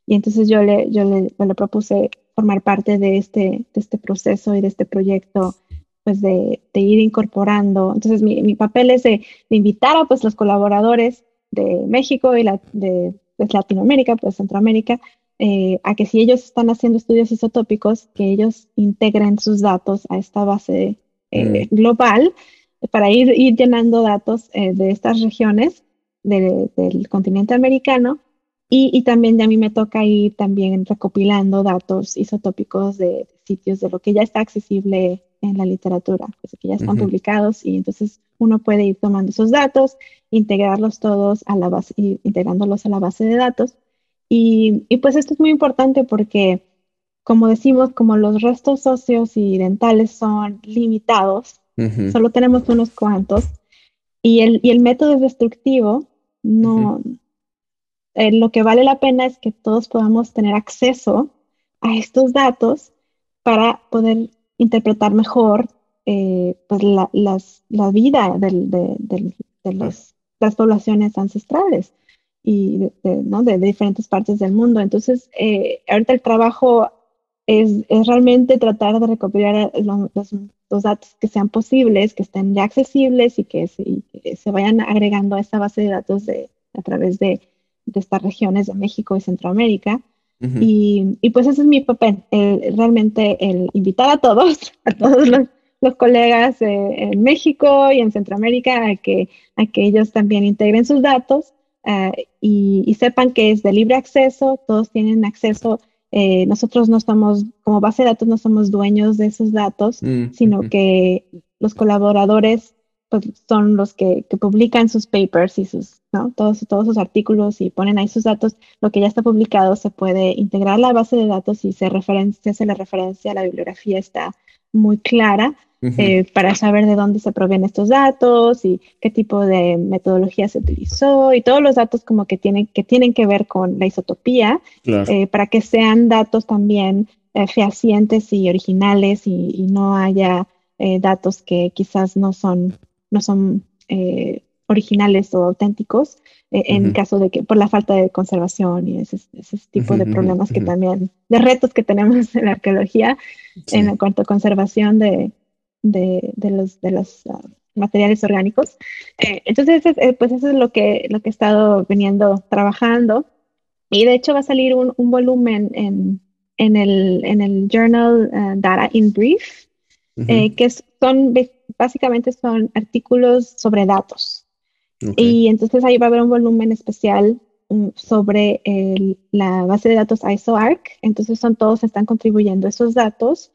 Y entonces yo le, yo le, propuse formar parte de este, de este proceso y de este proyecto, pues de, de ir incorporando. Entonces mi, mi papel es de, de, invitar a pues los colaboradores de México y la, de, de Latinoamérica, pues Centroamérica, eh, a que si ellos están haciendo estudios isotópicos, que ellos integren sus datos a esta base eh, mm. global para ir, ir llenando datos eh, de estas regiones de, del continente americano y, también a mí me toca ir también recopilando datos isotópicos de, sitios de lo que ya está accesible en la literatura, pues que ya están publicados y entonces uno puede ir tomando esos datos, integrarlos todos a la base, integrándolos a la base de datos. Y, y, pues esto es muy importante porque, como decimos, como los restos óseos y dentales son limitados, solo tenemos unos cuantos, y el, y el método es destructivo, no, eh, lo que vale la pena es que todos podamos tener acceso a estos datos para poder interpretar mejor eh, pues la, vida de, las poblaciones ancestrales y de, diferentes partes del mundo. Entonces, eh, ahorita el trabajo es, realmente tratar de recopilar los, datos que sean posibles, que estén ya accesibles y que se, vayan agregando a esta base de datos a través de de estas regiones de México y Centroamérica. y, y, pues ese es mi papel, realmente el invitar a todos, a todos los, los colegas eh, en México y en Centroamérica a que, a que ellos también integren sus datos uh, y, y, sepan que es de libre acceso, todos tienen acceso. Eh, nosotros no estamos, como base de datos, no somos dueños de esos datos, mm, sino que los colaboradores pues, son los que, que, publican sus papers y sus, ¿no? todos, todos sus artículos y ponen ahí sus datos, lo que ya está publicado se puede integrar a la base de datos y se, referencia, se le referencia, la bibliografía está muy clara eh, para saber de dónde se provienen estos datos y qué tipo de metodología se utilizó y todos los datos como que tienen que, tienen que ver con la isotopía, eh, para que sean datos también eh, fehacientes y originales y, no haya datos que quizás no son, no son originales o auténticos en caso de que por la falta de conservación y ese, ese tipo de problemas que también, de retos que tenemos en la arqueología en cuanto a conservación de, de, los, de los ah, materiales orgánicos. Eh, entonces, eh, pues eso es lo que, lo que he estado veniendo trabajando. Y de hecho va a salir un, un volumen en, en, el, en el journal ah, Data in Brief, eh, que son básicamente son artículos sobre datos. Y entonces ahí va a haber un volumen especial mm, sobre el, la base de datos ISOARC. Entonces son todos están contribuyendo esos datos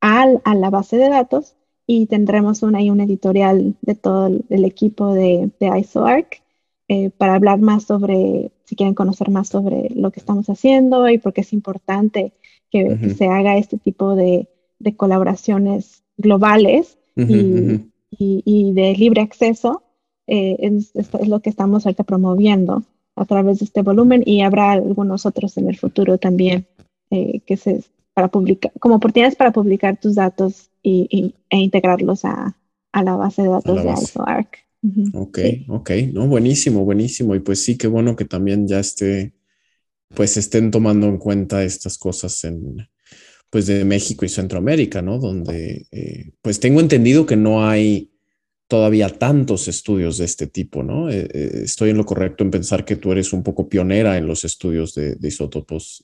al, a la base de datos y tendremos una, ahí un editorial de todo el, equipo de, de ISOARC eh, para hablar más sobre, si quieren conocer más sobre lo que estamos haciendo y por qué es importante que, se haga este tipo de, de colaboraciones globales y, y, de libre acceso. Eh, es, es, lo que estamos ahorita promoviendo a través de este volumen y habrá algunos otros en el futuro también eh, que se para publicar, como oportunidades para publicar tus datos y, e integrarlos a, a, la base de datos de ISOARC. Ok, ok, no, buenísimo, buenísimo. Y pues sí, qué bueno que también ya esté, pues estén tomando en cuenta estas cosas en, pues de México y Centroamérica, ¿no? Donde, eh, pues tengo entendido que no hay todavía tantos estudios de este tipo, ¿no? Eh, eh, estoy en lo correcto en pensar que tú eres un poco pionera en los estudios de, de isótopos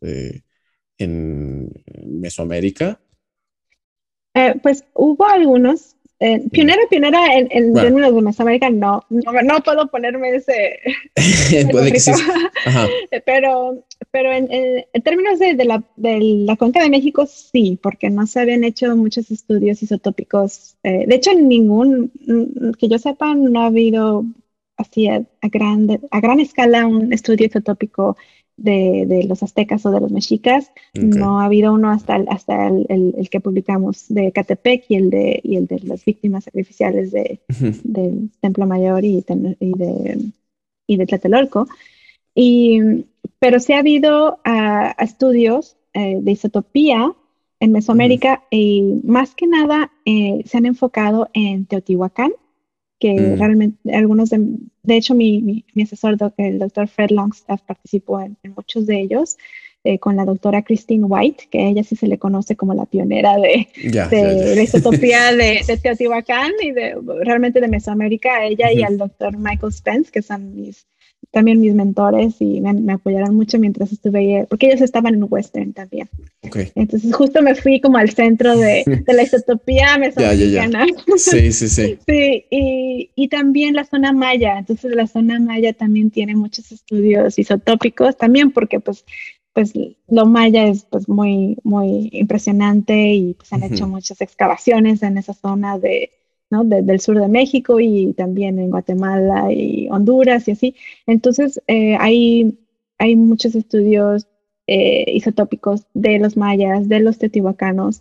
en Mesoamérica. Eh, pues hubo algunos. Eh, pionera, pionera en, en términos de Mesoamérica, no, no, puedo ponerme ese. Puede que sí. Pero, pero en, en, términos de, de, la, de la cuenca de México, sí, porque no se habían hecho muchos estudios isotópicos. Eh, de hecho, ningún, mm, que yo sepa, no ha habido así a, a, grande, a gran escala un estudio isotópico de, los aztecas o de los mexicas. No ha habido uno hasta, el, hasta el, que publicamos de Catepec y el de, y el de las víctimas sacrificiales de, del Templo Mayor y, y, de, y de Tlatelolco. Y, pero sí ha habido uh, estudios eh, de isotopía en Mesoamérica y más que nada eh, se han enfocado en Teotihuacán que mm. realmente algunos de, de hecho mi, mi, asesor, el doctor Fred Longstaff, participó en, muchos de ellos, eh, con la doctora Christine White, que ella sí se le conoce como la pionera de, de la isotopía de, de, Teotihuacán y de realmente de Mesoamérica, ella y al doctor Michael Spence, que son mis también mis mentores y me, apoyaron mucho mientras estuve ahí, porque ellos estaban en Western también. Entonces justo me fui como al centro de, de la isotopía mesoamericana. Sí, sí, sí. sí, y, y, también la zona maya. Entonces la zona maya también tiene muchos estudios isotópicos, también porque pues pues lo maya es pues muy muy impresionante y pues han hecho muchas excavaciones en esa zona de ¿no? del sur de México y también en Guatemala y Honduras y así. Entonces, eh, hay, hay muchos estudios eh, isotópicos de los mayas, de los teotihuacanos,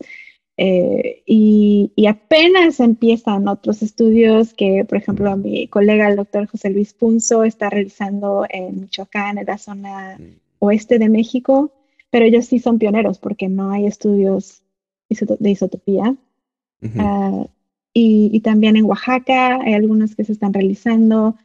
eh, y, y, apenas empiezan otros estudios que, por ejemplo, mi colega, el doctor José Luis Punzo, está realizando en Michoacán, en la zona mm. oeste de México, pero ellos sí son pioneros porque no hay estudios de isotopía. Y, también en Oaxaca hay algunos que se están realizando.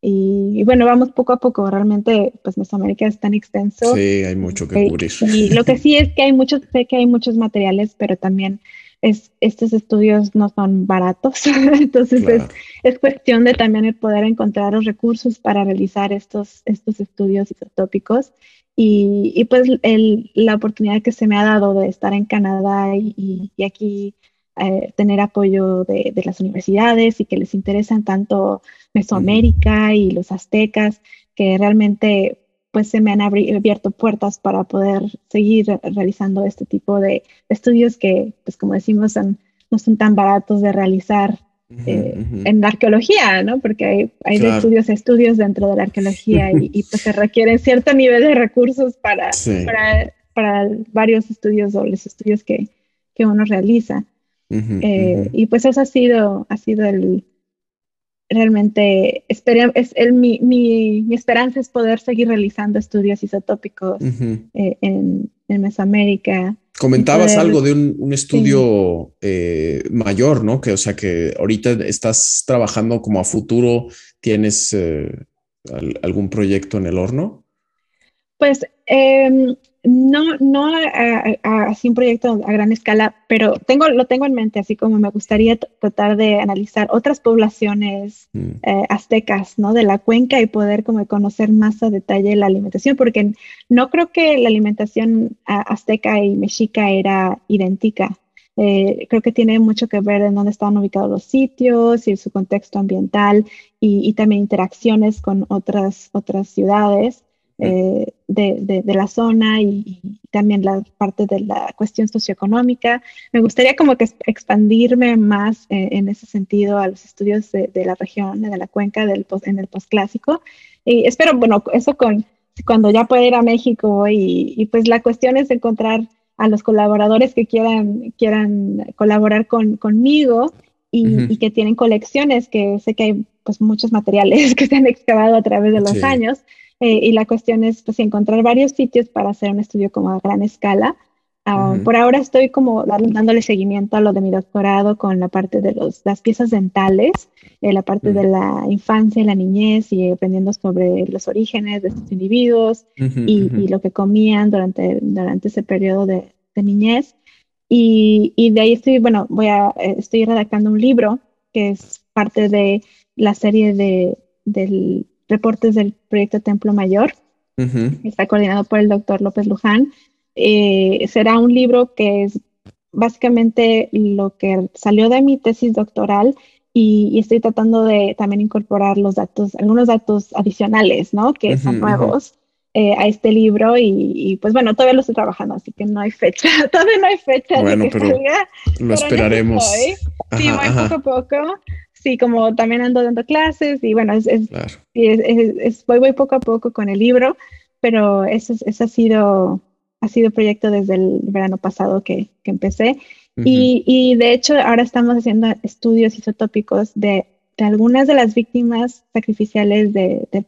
Y, bueno, vamos poco a poco. Realmente, pues Mesoamérica es tan extenso. Sí, hay mucho que cubrir. Y lo que sí es que hay muchos, sé que hay muchos materiales, pero también es, estos estudios no son baratos. Entonces es, es, cuestión de también poder encontrar los recursos para realizar estos, estos estudios isotópicos. Y, y pues el, la oportunidad que se me ha dado de estar en Canadá y, y aquí eh, tener apoyo de, las universidades y que les interesan tanto Mesoamérica y los aztecas, que realmente pues se me han abierto puertas para poder seguir realizando este tipo de estudios que, pues como decimos, no son tan baratos de realizar eh, en la arqueología, ¿no? Porque hay, hay estudios estudios dentro de la arqueología y, pues se requieren cierto nivel de recursos para, para, para, varios estudios o los estudios que, que uno realiza. Eh, y pues eso ha sido, ha sido el, realmente, es el, mi, mi, mi, esperanza es poder seguir realizando estudios isotópicos eh, en, en, Mesoamérica. Comentabas algo de un, estudio eh, mayor, ¿no? Que, o sea, que ahorita estás trabajando como a futuro, ¿tienes algún proyecto en el horno? Pues em, no, no así un proyecto a gran escala, pero tengo, lo tengo en mente, así como me gustaría tratar de analizar otras poblaciones mm. eh, aztecas, ¿no? De la cuenca y poder como conocer más a detalle la alimentación, porque no creo que la alimentación azteca y mexica era idéntica. Eh, creo que tiene mucho que ver en dónde estaban ubicados los sitios y su contexto ambiental y, y también interacciones con otras, otras ciudades. Eh, de, de, la zona y, también la parte de la cuestión socioeconómica. Me gustaría como que expandirme más eh, en ese sentido a los estudios de, la región, de la cuenca del en el postclásico. Y espero, bueno, eso con cuando ya pueda ir a México y, y, pues la cuestión es encontrar a los colaboradores que quieran, quieran colaborar con, conmigo y, y, que tienen colecciones, que sé que hay pues muchos materiales que se han excavado a través de los años eh, y la cuestión es pues, encontrar varios sitios para hacer un estudio como a gran escala. Ah, por ahora estoy como dándole seguimiento a lo de mi doctorado con la parte de los, las piezas dentales, eh, la parte de la infancia y la niñez y aprendiendo sobre los orígenes de estos individuos y, y, lo que comían durante, durante ese periodo de, de niñez. Y, y, de ahí estoy, bueno, voy a, eh, estoy redactando un libro que es parte de la serie de, del reportes del proyecto Templo Mayor. Está coordinado por el doctor López Luján. Eh, será un libro que es básicamente lo que salió de mi tesis doctoral y, estoy tratando de también incorporar los datos, algunos datos adicionales, ¿no? Que son nuevos. Eh, a este libro y, pues bueno, todavía lo estoy trabajando, así que no hay fecha, todavía no hay fecha. Bueno, de que pero salga, lo esperaremos. sí, poco a poco sí, como también ando dando clases y bueno, es, es, voy, voy poco a poco con el libro, pero eso, eso ha sido ha sido proyecto desde el verano pasado que, que empecé. y, y, de hecho ahora estamos haciendo estudios isotópicos de, de algunas de las víctimas sacrificiales de, de,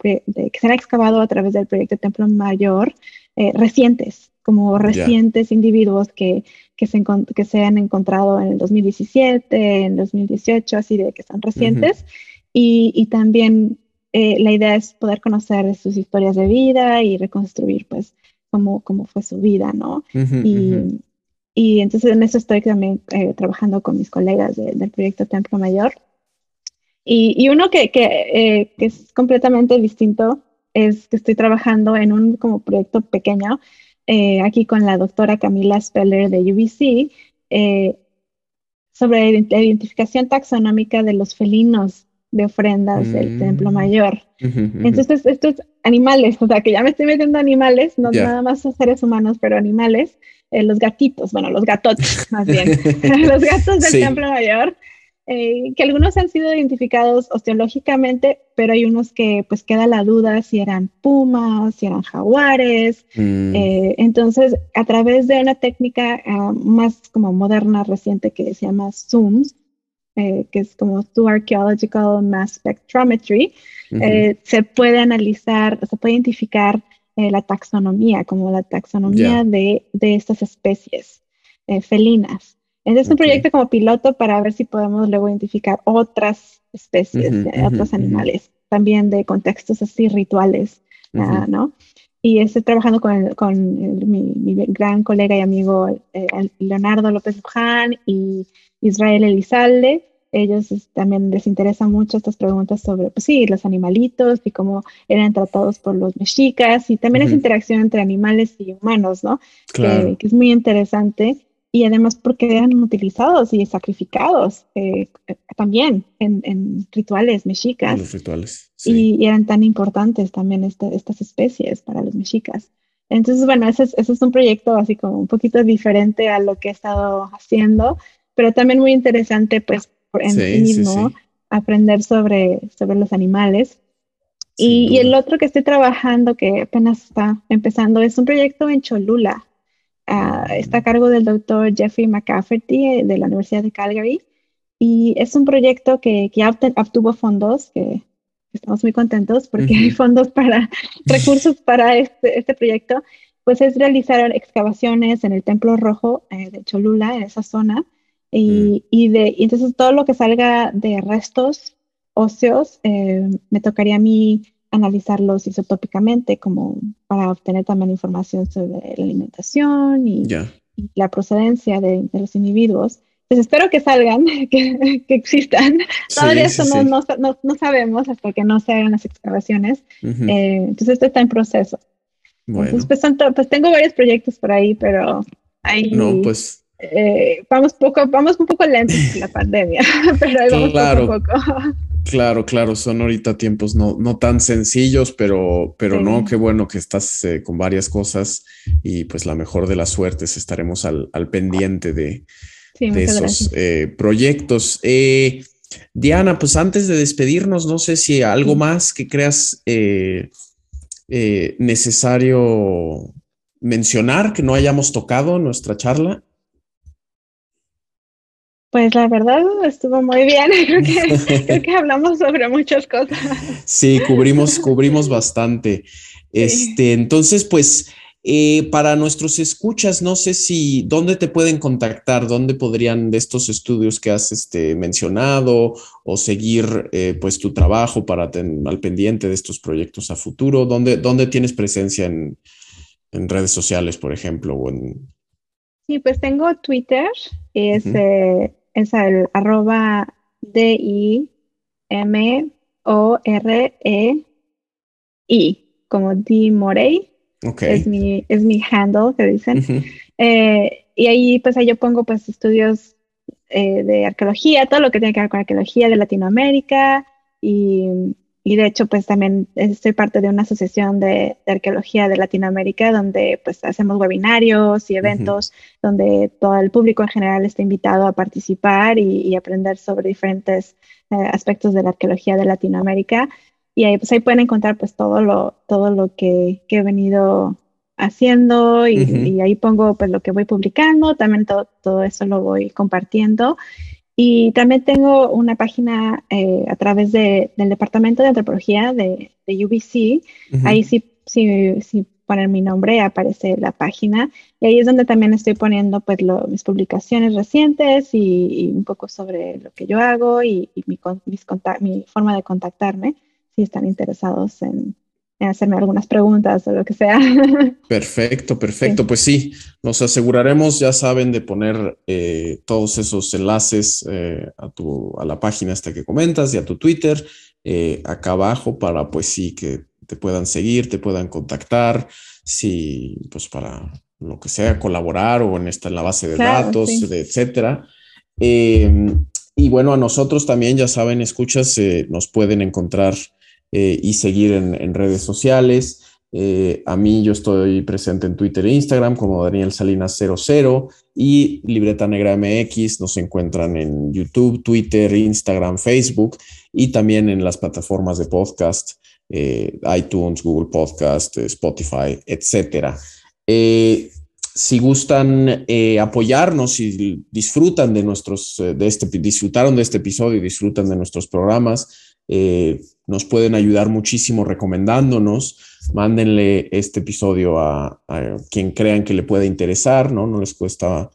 que se han excavado a través del proyecto Templo Mayor eh, recientes, como recientes individuos que, que se, que se han encontrado en el 2017, en 2018, así de que son recientes. y, y, también eh, la idea es poder conocer sus historias de vida y reconstruir, pues, cómo, cómo fue su vida, ¿no? y, y, entonces en eso estoy también eh, trabajando con mis colegas del proyecto Templo Mayor. Y, y uno que, que, eh, que, es completamente distinto es que estoy trabajando en un como proyecto pequeño eh, aquí con la doctora Camila Speller de UBC eh, sobre la identificación taxonómica de los felinos de ofrendas del mm. Templo Mayor. Entonces, estos animales, o sea, que ya me estoy metiendo animales, no nada más seres humanos, pero animales, eh, los gatitos, bueno, los gatotes más bien, los gatos del Templo Mayor, eh, que algunos han sido identificados osteológicamente, pero hay unos que pues queda la duda si eran pumas, si eran jaguares. Mm. Eh, entonces, a través de una técnica ah, más como moderna, reciente, que se llama ZOOMS, eh, que es como Zoo Archaeological Mass Spectrometry, se puede analizar, se puede identificar la taxonomía, como la taxonomía de, de, estas especies felinas. Es un proyecto como piloto para ver si podemos luego identificar otras especies, otros animales, también de contextos así rituales, ah, ¿no? Y estoy trabajando con, con mi, gran colega y amigo eh, Leonardo López Luján y Israel Elizalde. Ellos también les interesan mucho estas preguntas sobre, pues sí, los animalitos y cómo eran tratados por los mexicas y también esa interacción entre animales y humanos, ¿no? que es muy interesante y además porque eran utilizados y sacrificados eh, también en, rituales mexicas. los rituales. Y, eran tan importantes también este, estas especies para los mexicas. Entonces, bueno, ese es, ese es, un proyecto así como un poquito diferente a lo que he estado haciendo, pero también muy interesante, pues, en sí, mismo, aprender sobre, sobre los animales. Y, y, el otro que estoy trabajando, que apenas está empezando, es un proyecto en Cholula, ah, está a cargo del doctor Jeffrey McCafferty eh, de la Universidad de Calgary. Y es un proyecto que, ya obtuvo fondos, que estamos muy contentos porque hay fondos para, recursos para este, este, proyecto, pues es realizar excavaciones en el Templo Rojo eh, de Cholula, en esa zona, y, mm. y de, entonces todo lo que salga de restos óseos, eh, me tocaría a mí analizarlos isotópicamente como para obtener también información sobre la alimentación y, la procedencia de, los individuos. Pues espero que salgan, que, existan. Todavía eso no, no, sabemos hasta que no se hagan las excavaciones. Eh, entonces esto está en proceso. Bueno. Pues, pues, tengo varios proyectos por ahí, pero ahí no, pues, eh, vamos poco, vamos un poco lentos la pandemia, pero ahí vamos claro. poco a poco. Claro, claro, son ahorita tiempos no, no tan sencillos, pero, pero no, qué bueno que estás eh, con varias cosas y pues la mejor de las suertes estaremos al, pendiente de, esos eh, proyectos. Eh, Diana, pues antes de despedirnos, no sé si algo más que creas necesario mencionar que no hayamos tocado en nuestra charla. Pues la verdad estuvo muy bien. Creo que, hablamos sobre muchas cosas. Sí, cubrimos, cubrimos bastante. Este, entonces, pues, eh, para nuestros escuchas, no sé si dónde te pueden contactar, dónde podrían de estos estudios que has este, mencionado o seguir eh, pues tu trabajo para tener al pendiente de estos proyectos a futuro, dónde, dónde tienes presencia en, en redes sociales, por ejemplo, o en... Sí, pues tengo Twitter, es es el arroba D-I-M-O-R-E-I, como D Morey. Es, mi, es mi handle que dicen. Eh, y ahí pues ahí yo pongo pues estudios eh, de arqueología, todo lo que tiene que ver con arqueología de Latinoamérica y y de hecho, pues también estoy parte de una asociación de, arqueología de Latinoamérica donde pues hacemos webinarios y eventos donde todo el público en general está invitado a participar y, aprender sobre diferentes eh, aspectos de la arqueología de Latinoamérica. Y ahí pues ahí pueden encontrar pues todo lo, todo lo que, he venido haciendo y, ahí pongo pues lo que voy publicando, también todo, todo eso lo voy compartiendo. Y también tengo una página eh, a través de, del Departamento de Antropología de, de UBC. Ahí sí, sí, sí poner mi nombre aparece la página. Y ahí es donde también estoy poniendo pues mis publicaciones recientes y, un poco sobre lo que yo hago y, mi, mis mi forma de contactarme si están interesados en, hacerme algunas preguntas o lo que sea. Perfecto, perfecto. Pues sí, nos aseguraremos, ya saben, de poner eh, todos esos enlaces eh, a, tu, a la página esta que comentas y a tu Twitter eh, acá abajo para, pues sí, que te puedan seguir, te puedan contactar, si, pues para lo que sea, colaborar o en esta en la base de datos, etcétera. Em, y bueno, a nosotros también, ya saben, escuchas, nos pueden encontrar eh, y seguir en, redes sociales. Eh, a mí yo estoy presente en Twitter e Instagram como Daniel Salinas 00 y Libreta Negra MX nos encuentran en YouTube, Twitter, Instagram, Facebook y también en las plataformas de podcast, eh, iTunes, Google Podcast, Spotify, etcétera. si gustan apoyarnos y disfrutan de nuestros, de este, disfrutaron de este episodio y disfrutan de nuestros programas, nos pueden ayudar muchísimo recomendándonos. Mándenle este episodio a, quien crean que le pueda interesar, ¿no? No les cuesta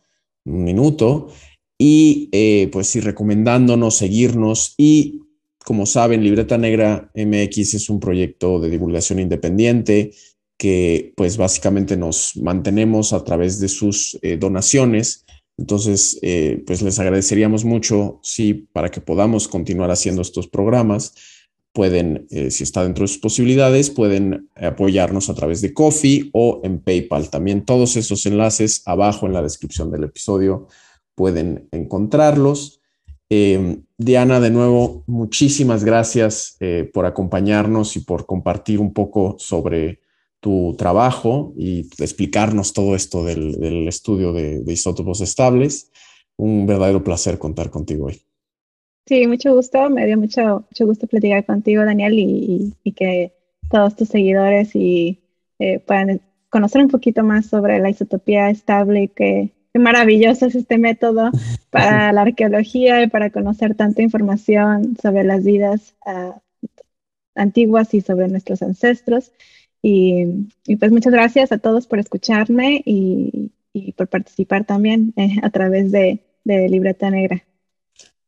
un minuto. Y eh, pues sí, recomendándonos, seguirnos. Y como saben, Libreta Negra MX es un proyecto de divulgación independiente que pues básicamente nos mantenemos a través de sus eh, donaciones entonces, eh, pues les agradeceríamos mucho si para que podamos continuar haciendo estos programas, pueden, eh, si está dentro de sus posibilidades, pueden apoyarnos a través de Coffee o en PayPal. También todos esos enlaces abajo en la descripción del episodio pueden encontrarlos. Eh, Diana, de nuevo, muchísimas gracias por acompañarnos y por compartir un poco sobre tu trabajo y explicarnos todo esto del, estudio de, isótopos estables. Un verdadero placer contar contigo hoy. Sí, mucho gusto. Me dio mucho, mucho gusto platicar contigo, Daniel, y, que todos tus seguidores y, eh, puedan conocer un poquito más sobre la isotopía estable, que qué maravilloso es este método para la arqueología y para conocer tanta información sobre las vidas uh, antiguas y sobre nuestros ancestros. Y, y, pues muchas gracias a todos por escucharme y, y por participar también eh, a través de, de Libreta Negra.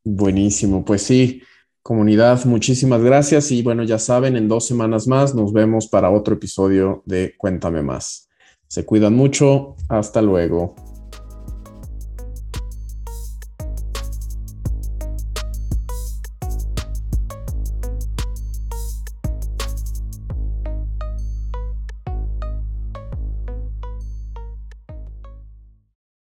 Buenísimo, pues sí, comunidad, muchísimas gracias y bueno, ya saben, en dos semanas más nos vemos para otro episodio de Cuéntame más. Se cuidan mucho, hasta luego.